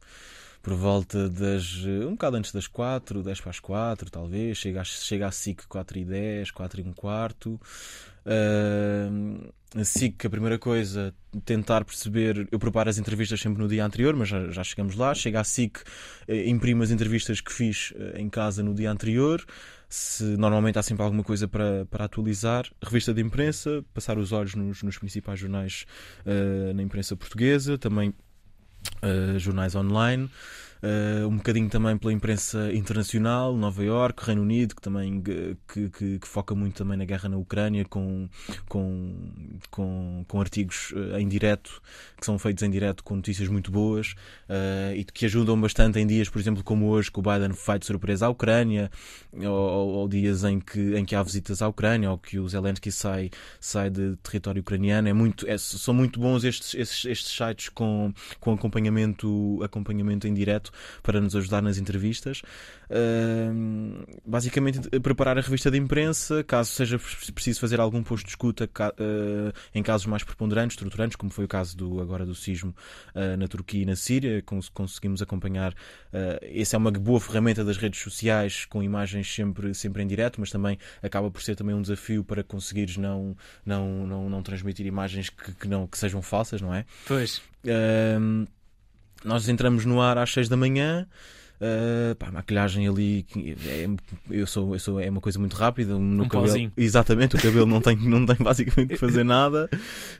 por volta das. um bocado antes das 4, 10 para as 4, talvez. Chega, chega a SIC 4 e 10, 4 e um quarto. Uh, a SIC, a primeira coisa, tentar perceber. Eu preparo as entrevistas sempre no dia anterior, mas já, já chegamos lá. Chega a SIC, eh, imprimo as entrevistas que fiz eh, em casa no dia anterior. Se normalmente há sempre alguma coisa para, para atualizar, revista de imprensa, passar os olhos nos, nos principais jornais na imprensa portuguesa, também uh, jornais online. Uh, um bocadinho também pela imprensa internacional, Nova York, Reino Unido, que também que, que, que, foca muito também na guerra na Ucrânia, com, com, com, com artigos uh, em direto, que são feitos em direto com notícias muito boas uh, e que ajudam bastante em dias, por exemplo, como hoje, que o Biden vai de surpresa à Ucrânia, ou, ou, dias em que, em que há visitas à Ucrânia, ou que o Zelensky sai, sai de território ucraniano. É muito, é, são muito bons estes, estes, estes sites com, com acompanhamento, acompanhamento em direto para nos ajudar nas entrevistas. Uh, basicamente, preparar a revista de imprensa, caso seja preciso fazer algum posto de escuta uh, em casos mais preponderantes, estruturantes, como foi o caso do, agora do sismo uh, na Turquia e na Síria, cons conseguimos acompanhar. Uh, essa é uma boa ferramenta das redes sociais, com imagens sempre, sempre em direto, mas também acaba por ser também um desafio para conseguires não, não, não, não transmitir imagens que, que, não, que sejam falsas, não é? Pois. Nós entramos no ar às 6 da manhã. Uh, pá, a maquilhagem ali é, eu sou, eu sou, é uma coisa muito rápida. No um cabelo, pauzinho. exatamente, o cabelo não tem, não tem basicamente que fazer (laughs) nada.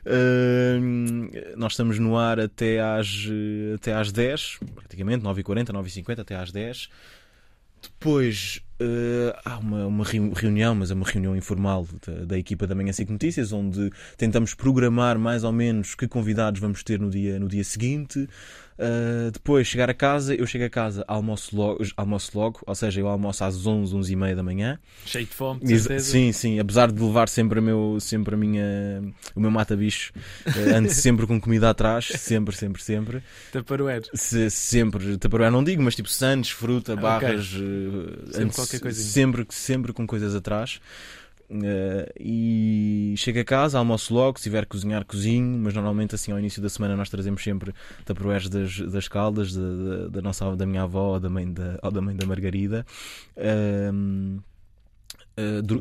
Uh, nós estamos no ar até às, até às 10, praticamente, 9h40, 9h50, até às 10. Depois Uh, há uma, uma, reunião, mas é uma reunião informal da, da, equipa da Manhã 5 Notícias, onde tentamos programar mais ou menos que convidados vamos ter no dia, no dia seguinte. Uh, depois chegar a casa, eu chego a casa, almoço logo, almoço logo, ou seja, eu almoço às 11, 11 e meia da manhã. Cheio de fome, de Sim, sim, apesar de levar sempre, a meu, sempre a minha, o meu mata-bicho, uh, ando (laughs) sempre com comida atrás, sempre, sempre, sempre. Taparoer. Se, sempre, taparoer não digo, mas tipo sandes, fruta, barras, okay. uh, sempre qualquer coisinha. Sempre, sempre com coisas atrás. Uh, e chego a casa, almoço logo, se tiver que cozinhar, cozinho, mas normalmente assim ao início da semana nós trazemos sempre taproés das, das caldas da, da, da, nossa, da minha avó ou da mãe da, ou da, mãe da Margarida. Uh,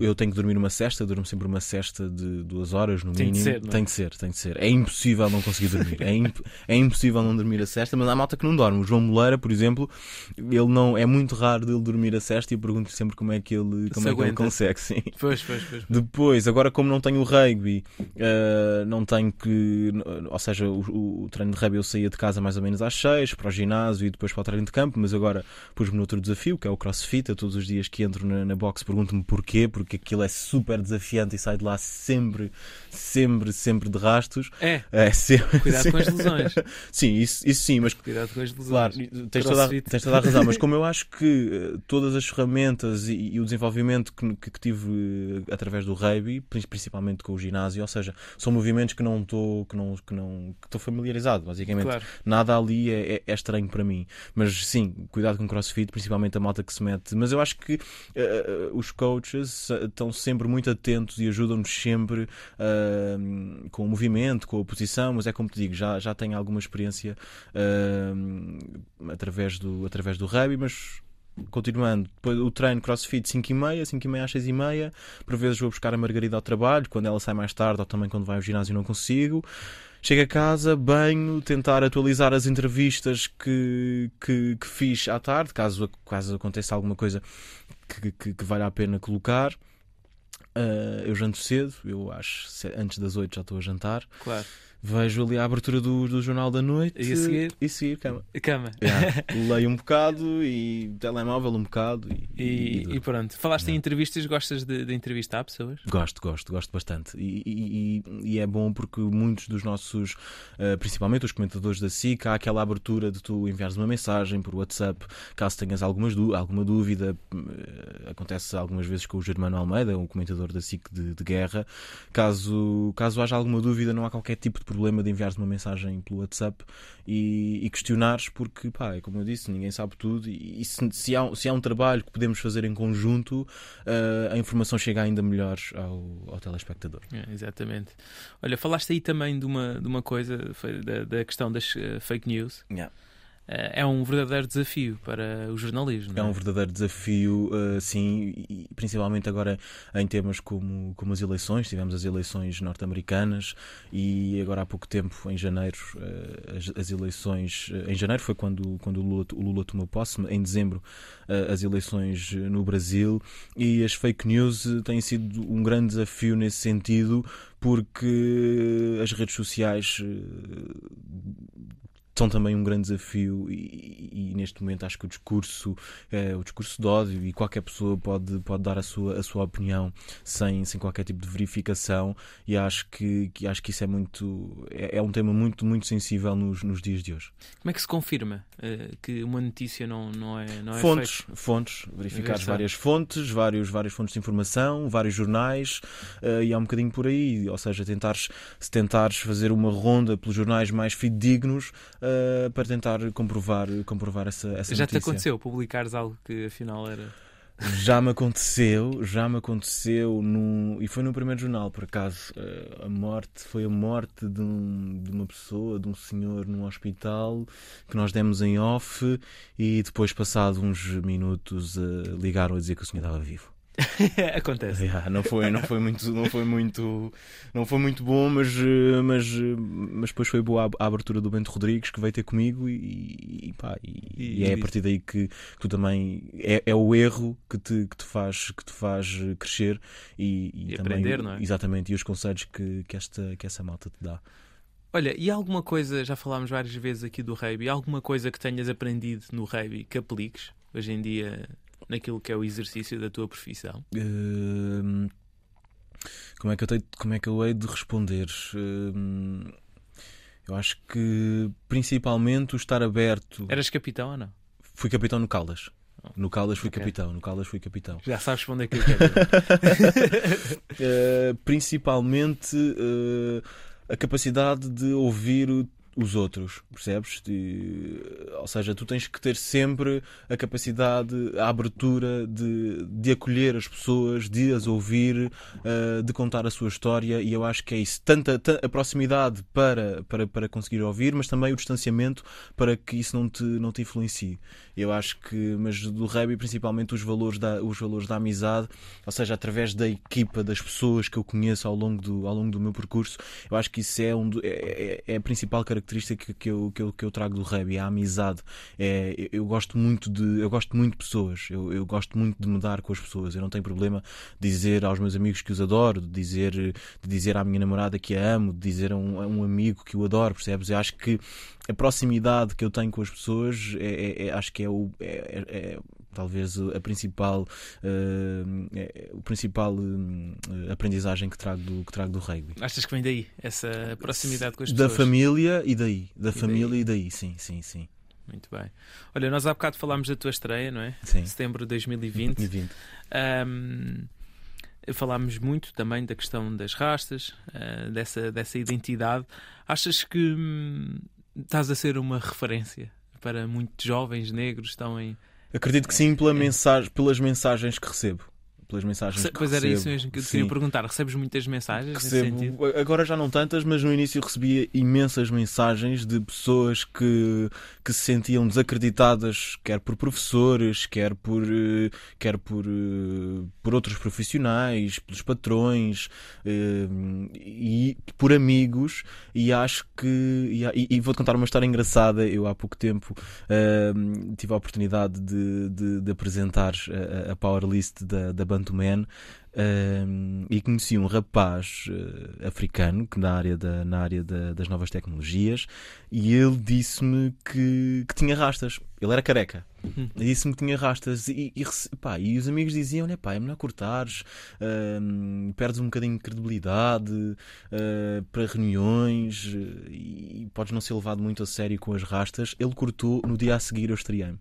eu tenho que dormir uma cesta, durmo sempre uma cesta de duas horas no tem mínimo. De ser, é? Tem que ser, tem que ser. É impossível não conseguir dormir. é, imp (laughs) é impossível não dormir a cesta, mas há malta que não dorme. O João Moleira, por exemplo, ele não é muito raro dele dormir a cesta e eu pergunto sempre como é que ele, como é que ele consegue. Sim. Pois, pois, pois, pois, Depois, agora como não tenho o rugby, uh, não tenho que. Ou seja, o, o, treino de rugby eu saía de casa mais ou menos às seis para o ginásio e depois para o treino de campo, mas agora pus-me noutro desafio, que é o crossfit. A todos os dias que entro na, na box pergunto-me porquê, porque aquilo é super desafiante e sai de lá sempre, sempre, sempre de rastos. É. é (laughs) sempre, Cuidado sempre. com as lesões. sim, isso, isso sim, mas. Cuidado com as lesões. Claro, tens toda, a, tens toda a razão, mas como eu (laughs) acho que uh, todas as ferramentas e, e o desenvolvimento que, que, que tive uh, através do rugby, principalmente com o ginásio, ou seja, são movimentos que não estou que não, que não, que familiarizado, basicamente. Claro. Nada ali é, é, é, estranho para mim. Mas sim, cuidado com o crossfit, principalmente a malta que se mete. Mas eu acho que uh, os coaches estão sempre muito atentos e ajudam-nos sempre uh, com o movimento, com a posição, mas é como te digo, já, já tenho alguma experiência uh, através, do, através do rugby, mas continuando, depois o treino crossfit 5 e meia, 5 e meia às 6 e meia, por vezes vou buscar a Margarida ao trabalho, quando ela sai mais tarde ou também quando vai ao ginásio não consigo. Chego a casa, banho, tentar atualizar as entrevistas que, que, que fiz à tarde, caso, caso aconteça alguma coisa que, que, que valha a pena colocar. Uh, eu janto cedo, eu acho antes das 8 já estou a jantar. Claro. Vejo ali a abertura do, do Jornal da Noite e a seguir, e seguir cama. cama. Yeah. (laughs) Leio um bocado e telemóvel um bocado. E, e, e pronto. Falaste yeah. em entrevistas, gostas de, de, entrevistar pessoas? Gosto, gosto, gosto bastante. E, e, é bom porque muitos dos nossos, uh, principalmente os comentadores da SIC, há aquela abertura de tu enviares uma mensagem por WhatsApp caso tenhas algumas alguma dúvida. Uh, acontece algumas vezes com o Germano Almeida, um comentador da SIC de, de guerra. Caso, caso haja alguma dúvida, não há qualquer tipo de problema de enviares uma mensagem pelo WhatsApp e, e questionares, porque, pá, é como eu disse, ninguém sabe tudo e, e se, se, há, se há um trabalho que podemos fazer em conjunto, uh, a informação chega ainda melhor ao, ao telespectador. É, exatamente. Olha, falaste aí também de uma, de uma coisa, da, da questão das uh, fake news. Yeah. É um verdadeiro desafio para o jornalismo. É? é? um verdadeiro desafio, uh, sim, e principalmente agora em temas como, como as eleições. Tivemos as eleições norte-americanas e agora há pouco tempo, em janeiro, uh, as, as, eleições. Uh, em janeiro foi quando, quando o, Lula, o Lula tomou posse, em dezembro, as eleições no Brasil. E as fake news têm sido um grande desafio nesse sentido, porque as redes sociais são também um grande desafio e, e, neste momento acho que o discurso é, o discurso de ódio e qualquer pessoa pode, pode dar a sua, a sua opinião sem, sem qualquer tipo de verificação e acho que, que acho que isso é muito é, é um tema muito muito sensível nos, nos dias de hoje. Como é que se confirma uh, que uma notícia não, não é não é fontes fontes verificar várias fontes vários várias fontes de informação vários jornais uh, e há um bocadinho por aí ou seja tentares se tentares fazer uma ronda pelos jornais mais fidedignos uh, para tentar comprovar, comprovar essa, essa Já notícia. te aconteceu publicares algo que afinal era. Já me aconteceu, já me aconteceu no, e foi no primeiro jornal, por acaso. Uh, a morte foi a morte de, um, de, uma pessoa, de um senhor num hospital que nós demos em off e depois, passado uns minutos, uh, ligaram a dizer que o senhor estava vivo. (laughs) Acontece. Yeah, não foi, não foi muito, não foi muito, não foi muito bom, mas, mas, mas depois foi boa a, abertura do Bento Rodrigues que veio ter comigo e, e, pá, e, e, e é a partir daí que, que tu também é, é, o erro que te, que te faz que te faz crescer e, e, também, aprender, não é? Exatamente e os conselhos que, que esta que essa malta te dá. Olha, e alguma coisa, já falámos várias vezes aqui do rugby, alguma coisa que tenhas aprendido no rugby que apliques hoje em dia naquilo que é o exercício da tua profissão? Uh, como, é que eu tenho, como é que eu hei de responder? Uh, eu acho que principalmente o estar aberto. Eras capitão ou não? Fui capitão no Caldas. No Caldas fui okay. capitão, no Caldas fui capitão. Já sabes responder que eu quero. uh, principalmente uh, a capacidade de ouvir os outros, percebes? De, ou seja, tu tens que ter sempre a capacidade, a abertura de, de acolher as pessoas, de as ouvir, uh, de contar a sua história, e eu acho que é isso. Tanto a, a, proximidade para, para, para conseguir ouvir, mas também o distanciamento para que isso não te, não te influencie. Eu acho que, mas do rugby, principalmente os valores, da, os valores da amizade, ou seja, através da equipa, das pessoas que eu conheço ao longo do, ao longo do meu percurso, eu acho que isso é, um, é, é, é a principal característica característica que eu, que eu, que eu trago do rugby, a amizade. É, eu, gosto muito de, eu gosto muito de pessoas, eu, eu gosto muito de me dar com as pessoas. Eu não tenho problema de dizer aos meus amigos que os adoro, de dizer, de dizer à minha namorada que a amo, de dizer a um, a um amigo que o adoro, percebes? Eu acho que a proximidade que eu tenho com as pessoas é, é, é acho que é o é, é, é talvez a principal uh, o principal uh, aprendizagem que trago do que trago do rugby achas que vem daí essa proximidade com as da pessoas da família e daí da e família daí? e daí sim sim sim muito bem. Olha, nós há bocado falámos da tua estreia, não é? Sim. Setembro de 2020. 2020. Um, falámos muito também da questão das rastas, uh, dessa, dessa identidade. Achas que hum, estás a ser uma referência para muitos jovens negros que estão em. Acredito que sim, pela mensagem, pelas mensagens que recebo pelas mensagens Rece que Pois recebo. era isso mesmo que eu te queria perguntar. Recebes muitas mensagens recebo, Agora já não tantas, mas no início recebia imensas mensagens de pessoas que, que se sentiam desacreditadas, quer por professores, quer por, eh, quer por, eh, por outros profissionais, pelos patrões eh, e por amigos. E acho que. E, e vou-te contar uma história engraçada. Eu há pouco tempo tive a oportunidade de, de, de apresentar a, a Power List da, da Bantuman um, e conheci um rapaz uh, africano que na área, da, na área da, das novas tecnologias e ele disse-me que, que tinha rastas. Ele era careca. Uhum. Disse-me que tinha rastas e, e, pá, e os amigos diziam: Olha, pá, é melhor cortares, uh, perdes um bocadinho de credibilidade uh, para reuniões uh, e podes não ser levado muito a sério com as rastas. Ele cortou no dia a seguir eu estreiei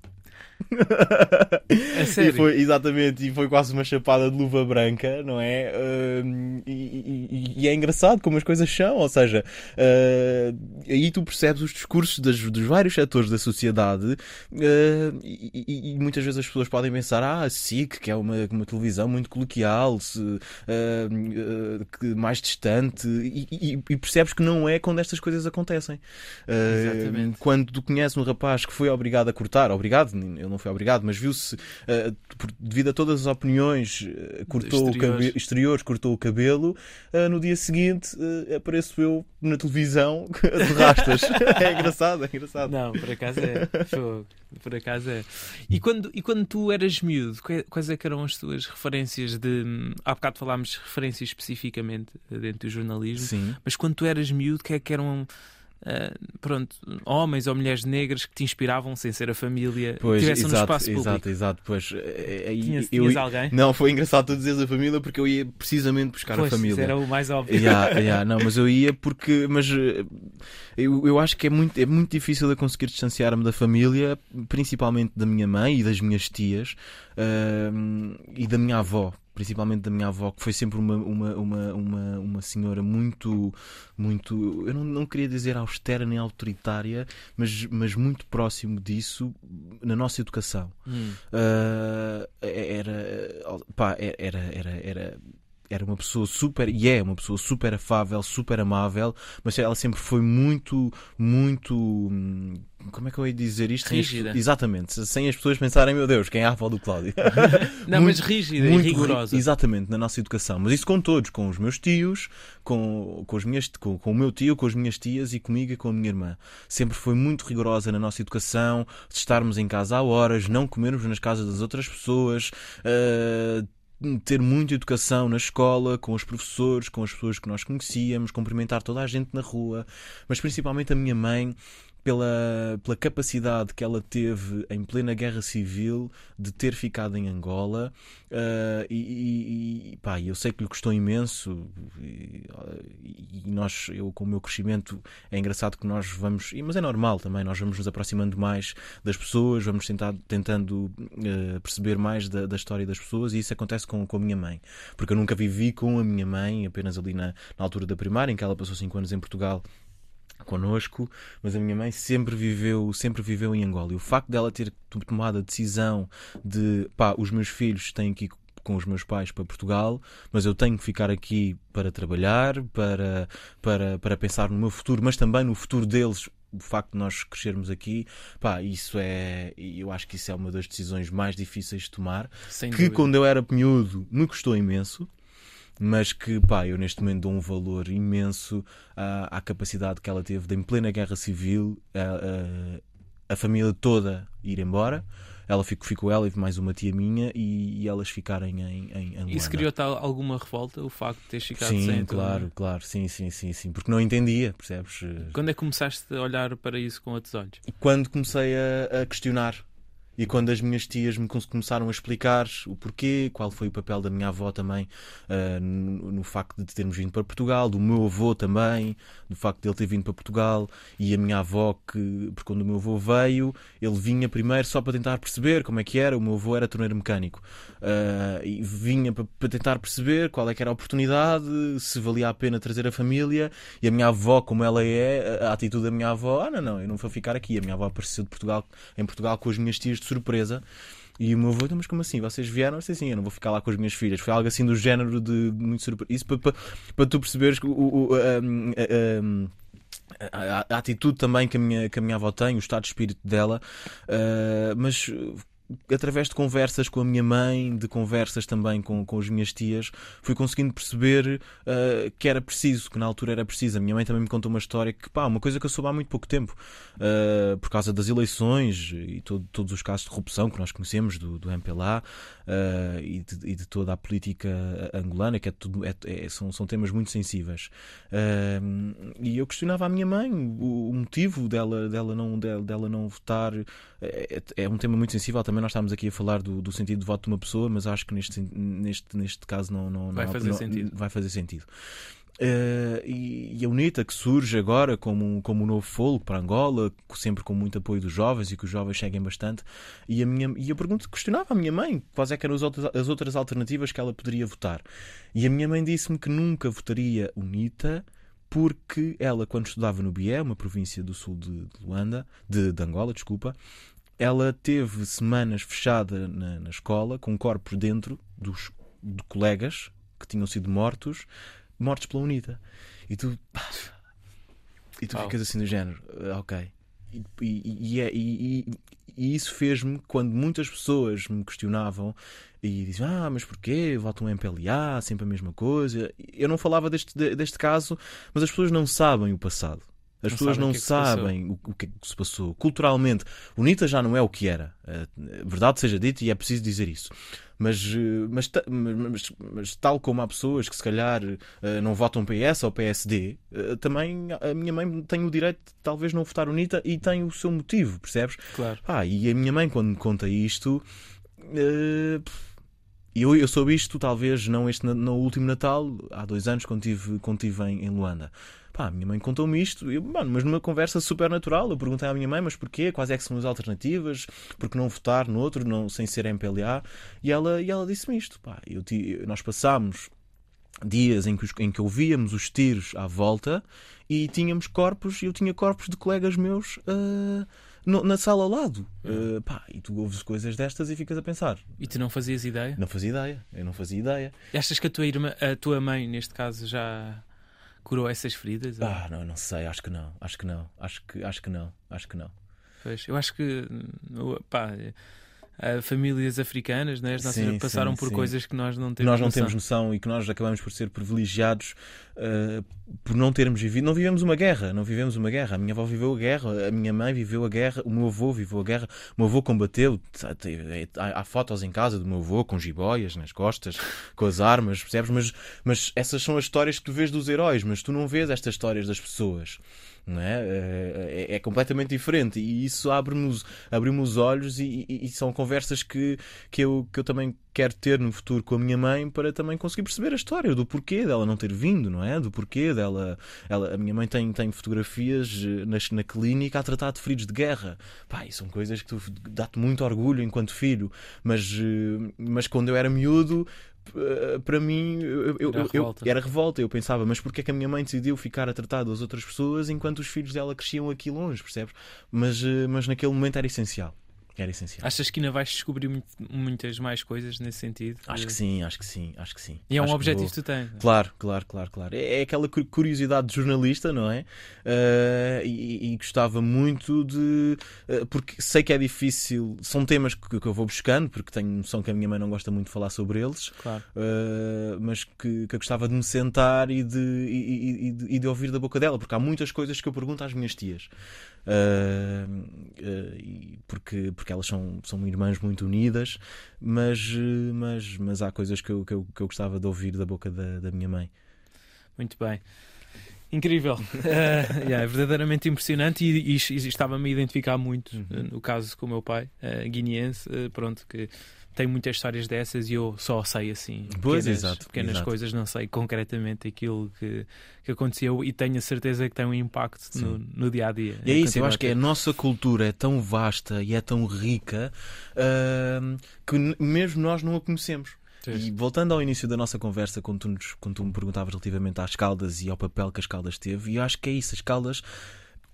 A (laughs) sério? E foi, exatamente, e foi quase uma chapada de luva branca, não é? Uh, e, e, e, é engraçado como as coisas são, ou seja, uh, aí tu percebes os discursos das, dos vários setores da sociedade uh, e, e, muitas vezes as pessoas podem pensar, ah, a SIC, que é uma, uma televisão muito coloquial, se, que mais distante, e, percebes que não é quando estas coisas acontecem. Exatamente. Quando tu conheces um rapaz que foi obrigado a cortar, obrigado, ele não foi obrigado, mas viu-se, uh, devido a todas as opiniões, uh, cortou exteriores. o cabelo, exteriores, cortou o cabelo. Uh, no dia seguinte apareço eu na televisão (laughs) de rastas. (laughs) é engraçado, é engraçado. Não, por acaso é. Por acaso é. E quando, e quando tu eras miúdo, quais é que eram as tuas referências de. Há bocado falámos referências especificamente dentro do jornalismo, Sim. mas quando tu eras miúdo, que é que eram Uh, pronto, homens ou mulheres negras que te inspiravam sem ser a família pois, tivessem exato, no espaço público. Exato, exato, pois. Eh, aí, tinhas, eu, tinhas alguém? Não, foi engraçado tu dizeres a família porque eu ia precisamente buscar pois, a família. Isso era o mais óbvio. Yeah, (laughs) yeah, não, mas eu ia porque. Mas eh, eu, eu acho que é muito, é muito difícil eu conseguir distanciar-me da família, principalmente da minha mãe e das minhas tias uh, e da minha avó principalmente da minha avó, que foi sempre uma, uma, uma, uma, uma senhora muito, muito, eu não, não queria dizer austera nem autoritária, mas, mas muito próximo disso na nossa educação. Hum. Uh, era, pá, era, era, era era uma pessoa super, e é uma pessoa super afável, super amável, mas ela sempre foi muito, muito. Como é que eu ia dizer isto? Rígida. As, exatamente, sem as pessoas pensarem, meu Deus, quem é a avó do Cláudio? (laughs) Não, muito, mas rígida muito, e rigorosa. Exatamente, na nossa educação. Mas isso com todos, com os meus tios, com, com, as minhas, com, com o meu tio, com as minhas tias e comigo e com a minha irmã. Sempre foi muito rigorosa na nossa educação, de estarmos em casa a horas, não comermos nas casas das outras pessoas. Uh, ter muita educação na escola, com os professores, com as pessoas que nós conhecíamos, cumprimentar toda a gente na rua, mas principalmente a minha mãe, pela, pela capacidade que ela teve em plena guerra civil de ter ficado em Angola. Uh, e, e pá, eu sei que lhe custou imenso. E, e, nós, eu com o meu crescimento, é engraçado que nós vamos, mas é normal também, nós vamos nos aproximando mais das pessoas, vamos tentar, tentando uh, perceber mais da, da, história das pessoas, e isso acontece com, com a minha mãe, porque eu nunca vivi com a minha mãe, apenas ali na, na altura da primária, em que ela passou 5 anos em Portugal connosco, mas a minha mãe sempre viveu, sempre viveu em Angola. E o facto dela ter tomado a decisão de, pá, os meus filhos têm que ir com os meus pais para Portugal, mas eu tenho que ficar aqui para trabalhar, para, para, para pensar no meu futuro, mas também no futuro deles. O facto de nós crescermos aqui, pá, isso é. Eu acho que isso é uma das decisões mais difíceis de tomar. Sem que dúvida. quando eu era miúdo me custou imenso mas que pá, eu neste momento dou um valor imenso à, à capacidade que ela teve de, em plena guerra civil, a, a, a família toda ir embora. Ela ficou, ficou ela e mais uma tia minha e, e elas ficarem em, em Angola. Isso criou alguma revolta, o facto de teres ficado sim, sem Sim, claro, claro, sim, sim, sim, sim, porque não entendia, percebes? Quando é que começaste a olhar para isso com outros olhos? Quando comecei a, a questionar e quando as minhas tias me começaram a explicar o porquê, qual foi o papel da minha avó também uh, no, no, facto de termos vindo para Portugal, do meu avô também, do facto de ele ter vindo para Portugal, e a minha avó, que, porque quando o meu avô veio, ele vinha primeiro só para tentar perceber como é que era. O meu avô era torneiro mecânico uh, e vinha para, para, tentar perceber qual é que era a oportunidade, se valia a pena trazer a família. E a minha avó, como ela é, a, atitude da minha avó, ah, não, não, eu não vou ficar aqui. A minha avó apareceu de Portugal, em Portugal com as minhas tias de surpresa. E o meu avô, então, mas como assim? Vocês vieram? Sei sim, eu não vou ficar lá com as minhas filhas. Foi algo assim do género de muito surpresa. Isso para, para, para tu perceberes que o, o, a, a, atitude também que a, minha, que a minha avó tem, o estado de espírito dela, uh, mas através de conversas com a minha mãe, de conversas também com, com as minhas tias, fui conseguindo perceber uh, que era preciso, que na altura era preciso. A minha mãe também me contou uma história que, pá, uma coisa que eu soube há muito pouco tempo, uh, por causa das eleições e todo, todos os casos de corrupção que nós conhecemos do, do MPLA uh, e, de, e, de, toda a política angolana, que é tudo, é, é, são, são temas muito sensíveis. e eu questionava a minha mãe o, o motivo dela, dela, não, dela, dela não votar. É, é um tema muito sensível também nós estamos aqui a falar do, do, sentido de voto de uma pessoa, mas acho que neste, neste, neste caso não, não, vai, não, fazer não, sentido. vai fazer sentido. Uh, e, e, a UNITA, que surge agora como, como um novo fogo para Angola, sempre com muito apoio dos jovens e que os jovens seguem bastante. E, a minha, e eu pergunto, questionava a minha mãe quais é eram as outras, as outras alternativas que ela poderia votar. E a minha mãe disse-me que nunca votaria UNITA porque ela, quando estudava no Bié, uma província do sul de, de Luanda, de, de, Angola, desculpa, ela teve semanas fechada na, na escola, com corpos dentro dos de colegas que tinham sido mortos mortos pela UNITA. E tu. E tu oh. ficas assim do género, ah, ok. E, e, é, e, e, e isso fez-me quando muitas pessoas me questionavam e diziam: Ah, mas porquê? Votam MPLA, sempre a mesma coisa. Eu não falava deste, deste caso, mas as pessoas não sabem o passado. As não pessoas não é sabem o, o que, é que se passou. Culturalmente, o UNITA já não é o que era. Uh, verdade seja dita, e é preciso dizer isso. Mas, eh, mas, mas, mas, tal como há pessoas que se calhar uh, não votam PS ou PSD, também a minha mãe tem o direito de talvez não votar UNITA e tem o seu motivo, percebes? Claro. Ah, e a minha mãe, quando me conta isto. Eu, eu soube isto, talvez não este no último Natal, há dois anos, quando estive, quando estive em, em Luanda. Pá, a minha mãe contou-me isto, eu, mano, mas numa conversa super natural. Eu perguntei à minha mãe, mas porquê? Quais é que são as alternativas? Por que não votar no outro, não, sem ser MPLA? E ela, e ela disse-me isto. Pá, eu, nós passámos dias em que, em que ouvíamos os tiros à volta e tínhamos corpos, eu tinha corpos de colegas meus. Uh, no, na sala ao lado. Uh, pá, e tu ouves coisas destas e ficas a pensar. E tu não fazias ideia? Não fazia ideia, eu não fazia ideia. E achas que a tua, irmã, a tua mãe, neste caso, já curou essas feridas? Ah, não, não sei, acho que não, acho que não, acho que, acho que não, acho que não. Pois, eu acho que pá, famílias africanas, né? As nossas sim, passaram sim, por sim. coisas que nós não temos Nós não noção. temos noção e que nós acabamos por ser privilegiados uh, por não termos vivido. Não vivemos uma guerra, não vivemos uma guerra. A minha avó viveu a guerra, a minha mãe viveu a guerra, o meu avô viveu a guerra, o meu avô combateu. Há, há fotos em casa do meu avô com jiboias nas costas, (laughs) com as armas, percebes? Mas, mas essas são as histórias que tu vês dos heróis, mas tu não vês estas histórias das pessoas não é? É, é, completamente diferente e isso abre-me abre os olhos e, e, e, são conversas que, que, eu, que eu também quero ter no futuro com a minha mãe para também conseguir perceber a história do porquê dela não ter vindo, não é? Do porquê dela. Ela, a minha mãe tem, tem fotografias eh, na, na clínica a tratar de feridos de guerra. E são coisas que dá-te muito orgulho enquanto filho, mas, mas quando eu era miúdo para mim eu, eu, era, revolta. Eu, era revolta. Eu pensava, mas porquê é que a minha mãe decidiu ficar a tratar das outras pessoas enquanto os filhos dela cresciam aqui longe, percebes? Mas, eh, mas naquele momento era essencial. Era essencial. Achas que ainda vais descobrir muitas mais coisas nesse sentido? Acho que sim, acho que sim, acho que sim. E é um acho objetivo que, que tu tens. Claro, claro, claro, claro. É, é aquela curiosidade de jornalista, não é? Uh, e, e, gostava muito de. Uh, porque sei que é difícil, são temas que, que, eu vou buscando, porque tenho noção que a minha mãe não gosta muito de falar sobre eles, claro. Uh, mas que, que eu gostava de me sentar e de, e, e, de, e de ouvir da boca dela, porque há muitas coisas que eu pergunto às minhas tias. Porque, porque elas são, são irmãs muito unidas, mas, mas, mas há coisas que eu, que, eu, que eu gostava de ouvir da boca da, da minha mãe. Muito bem. Incrível. Uh, (laughs) yeah, é verdadeiramente impressionante e, e, e estava-me a identificar muito uhum. no caso com o meu pai, uh, guineense, uh, pronto, que tem muitas histórias dessas e eu só sei assim pois, pequenas, exato, pequenas exato. coisas, não sei concretamente aquilo que, que aconteceu e tenho a certeza que tem um impacto no, no, dia a dia. E é isso, eu acho que a nossa cultura é tão vasta e é tão rica uh, que mesmo nós não a conhecemos. E voltando ao início da nossa conversa, quando tu, nos, quando tu me perguntavas relativamente às Caldas e ao papel que as Caldas teve, e eu acho que é isso, as Caldas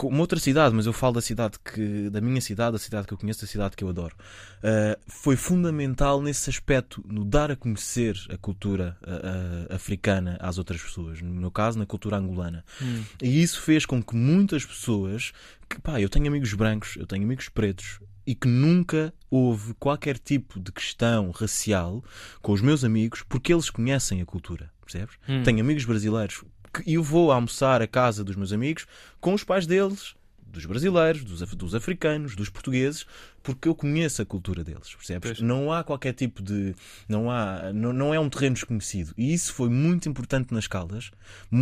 uma outra cidade, mas eu falo da cidade que da minha cidade, da cidade que eu conheço, da cidade que eu adoro. Uh, foi fundamental nesse aspecto, no dar a conhecer a cultura uh, uh, africana às outras pessoas, no meu caso, na cultura angolana. Hum. E isso fez com que muitas pessoas, que pá, eu tenho amigos brancos, eu tenho amigos pretos, e que nunca houve qualquer tipo de questão racial com os meus amigos porque eles conhecem a cultura, percebes? Hum. Tenho amigos brasileiros que eu vou almoçar à casa dos meus amigos com os pais deles, dos brasileiros, dos, dos africanos, dos portugueses, porque eu conheço a cultura deles, percebes? Pois. Não há qualquer tipo de. Não, há, não, não é um terreno desconhecido. E isso foi muito importante nas Caldas.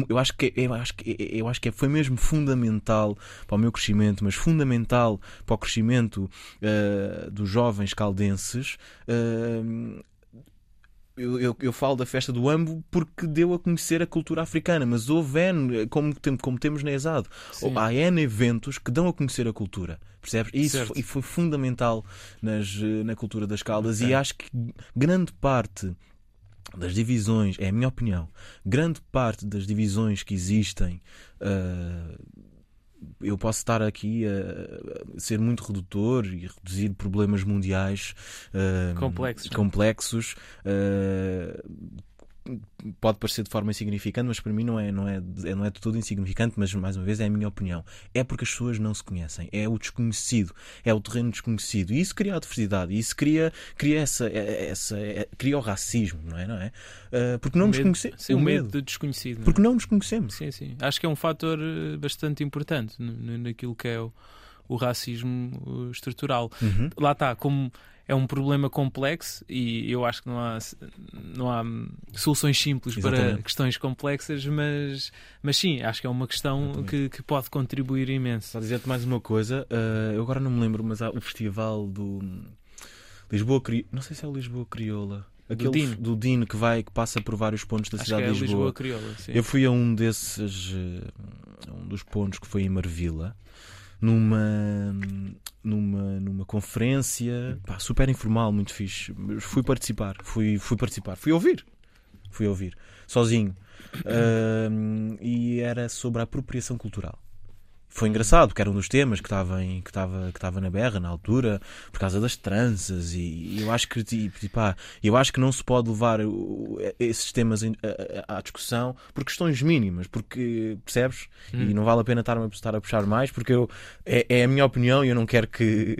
Eu acho que, eu acho que, eu acho que foi mesmo fundamental para o meu crescimento, mas fundamental para o crescimento uh, dos jovens caldenses. Uh, eu, eu, eu, falo da festa do Ambo porque deu a conhecer a cultura africana, mas houve N, como, como temos na ESAD, há N eventos que dão a conhecer a cultura, percebes? E isso foi, foi, fundamental nas, na cultura das Caldas okay. e acho que grande parte das divisões, é a minha opinião, grande parte das divisões que existem. Uh, eu posso estar aqui a, ser muito redutor e reduzir problemas mundiais uh, complexos, complexos uh, pode parecer de forma insignificante, mas para mim não é, não, é, é, não é de todo insignificante, mas mais uma vez é a minha opinião. É porque as pessoas não se conhecem, é o desconhecido, é o terreno desconhecido. E isso cria a diversidade, isso cria, cria, essa, é, essa, é, cria o racismo, não é? Não é? Uh, porque não o nos conhecemos. O medo, medo do desconhecido. Não é? Porque não nos conhecemos. Sim, sim. Acho que é um fator eh, bastante importante naquilo que é o, o racismo estrutural. Uhum. Lá está, como é um problema complexo e eu acho que não há, não há soluções simples Exatamente. para questões complexas, mas, mas sim, acho que é uma questão que, que, pode contribuir imenso. Só dizer-te mais uma coisa, uh, eu agora não me lembro, mas há o festival do Lisboa Crioula, não sei se é o Lisboa Crioula. Aquele do Dino. do Dino que vai que passa por vários pontos da Acho cidade é de Lisboa. Lisboa Crioula, eu fui a um desses, eh, um dos pontos que foi em Marvila, numa numa, numa conferência pá, super informal, muito fixe. Fui participar, fui, fui participar, fui ouvir, fui ouvir, sozinho. Uh, e era sobre a apropriação cultural foi engraçado, porque era um dos temas que estava, em, que estava, que estava na berra na altura, por causa das tranças, e, eu acho que tipo, pá, eu acho que não se pode levar esses temas à discussão por questões mínimas, porque percebes? Hum. E não vale a pena estar a, estar a puxar mais, porque eu, é, é a minha opinião e eu não quero que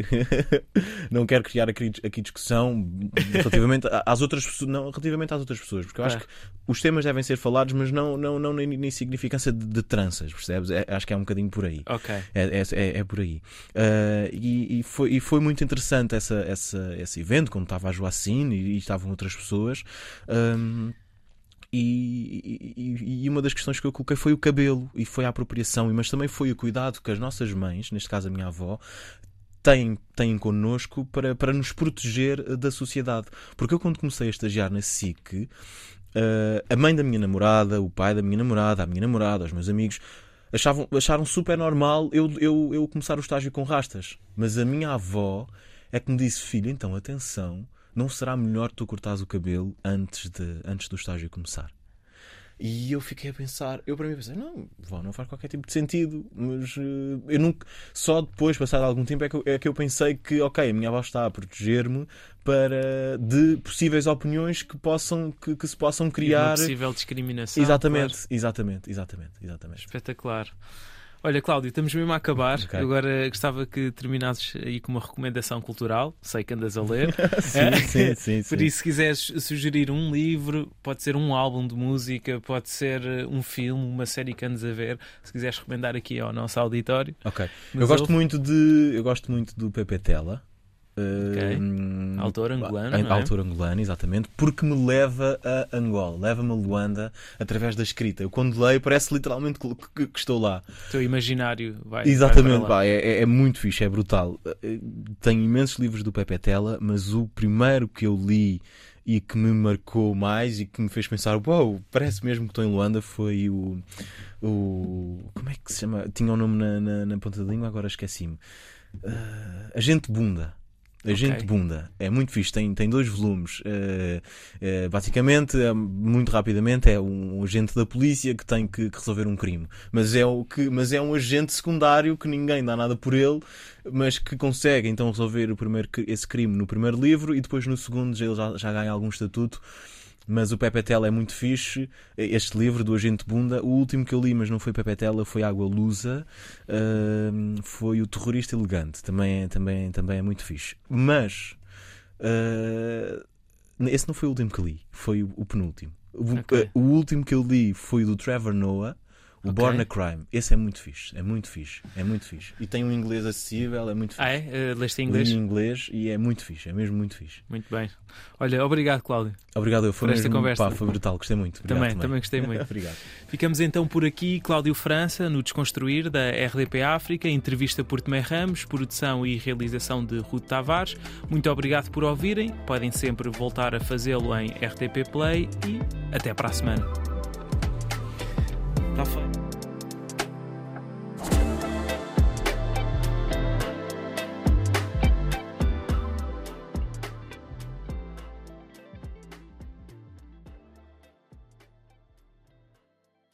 (laughs) não quero criar aqui, aqui discussão relativamente às outras pessoas, não, relativamente às outras pessoas, porque eu acho que os temas devem ser falados, mas não, não, não nem, significância de, de tranças, percebes? É, acho que é um bocadinho por aí. Ok. É, é, é, é por aí. Uh, e, e, foi, e foi muito interessante essa, essa, esse evento, como estava a Joacine e, e estavam outras pessoas. Um, e, e, e, uma das questões que eu coloquei foi o cabelo e foi a apropriação, mas também foi o cuidado que as nossas mães, neste caso a minha avó, têm, têm connosco para, para nos proteger da sociedade. Porque eu, quando comecei a estagiar na SIC, uh, a mãe da minha namorada, o pai da minha namorada, a minha namorada, os meus amigos achavam, acharam super normal eu, eu, eu começar o estágio com rastas. Mas a minha avó é que me disse: Filho, então atenção, não será melhor tu cortares o cabelo antes, de, antes do estágio começar? E eu fiquei a pensar, eu para mim pensei, não, vó, não faz qualquer tipo de sentido, mas uh, eu nunca, só depois, passado algum tempo, é que, eu, é que eu pensei que, ok, a minha avó está a proteger-me para de possíveis opiniões que possam que, que se possam criar. E possível discriminação. Exatamente, claro. exatamente, exatamente, exatamente. Espetacular. Olha, Cláudio, estamos mesmo a acabar. Okay. Agora gostava que terminasses aí com uma recomendação cultural. Sei que andas a ler. (laughs) sim, é? sim, sim, Por isso, se quiseres sugerir um livro, pode ser um álbum de música, pode ser eh, um filme, uma série que andes a ver. Se quiseres recomendar aqui ao nosso auditório. Ok. eu gosto muito de. Eu gosto muito do Pepe Tela. Okay. Autor angolano. A, é? Autor angolano, exatamente, porque me leva a Angola, leva-me a Luanda através da escrita. Eu quando leio parece literalmente que, que estou lá. O teu imaginário vai. Exatamente, vai é, é, é, muito fixe, é brutal. Eh, tenho imensos livros do Pepe Tela, mas o primeiro que eu li e que me marcou mais e que me fez pensar, uau, wow, parece mesmo que estou em Luanda foi o. o como é que se chama? Tinha um nome na, na, na ponta da língua, agora esqueci-me. Uh, Agente Bunda. A Gente okay. Bunda. É muito fixe, tem, tem dois volumes. Uh, uh, basicamente, uh, muito rapidamente, é um, agente da polícia que tem que, que, resolver um crime. Mas é, o que, mas é um agente secundário que ninguém dá nada por ele, mas que consegue então resolver o primeiro, esse crime no primeiro livro e depois no segundo ele já, já ganha algum estatuto mas o Pepe Tela é muito fixe. Este livro do Agente Bunda, o último que eu li, mas não foi Pepe Tela, foi Água Lusa, uh, foi o Terrorista Elegante, também, é, também, também é muito fixe. Mas uh, esse não foi o último que li, foi o, o penúltimo. Okay. O, uh, o último que eu li foi o do Trevor Noah O Ok. Born a Crime. Esse é muito fixe. É muito fixe. É muito fixe. E tem um inglês acessível, é muito fixe. Ah, é? Eh, leste em Li inglês? em inglês e é muito fixe. É mesmo muito fixe. Muito bem. Olha, obrigado, Cláudio. Obrigado, eu foi Por esta mesmo, conversa. Pá, foi brutal. Gostei muito. Obrigado Também, também gostei muito. (laughs) Obrigado. Ficamos então por aqui, Cláudio França, no Desconstruir da RDP África, entrevista por Tomé Ramos, produção e realização de Ruth Tavares. Muito obrigado por ouvirem, podem sempre voltar a fazê-lo em RTP Play e até para a semana. Está feito.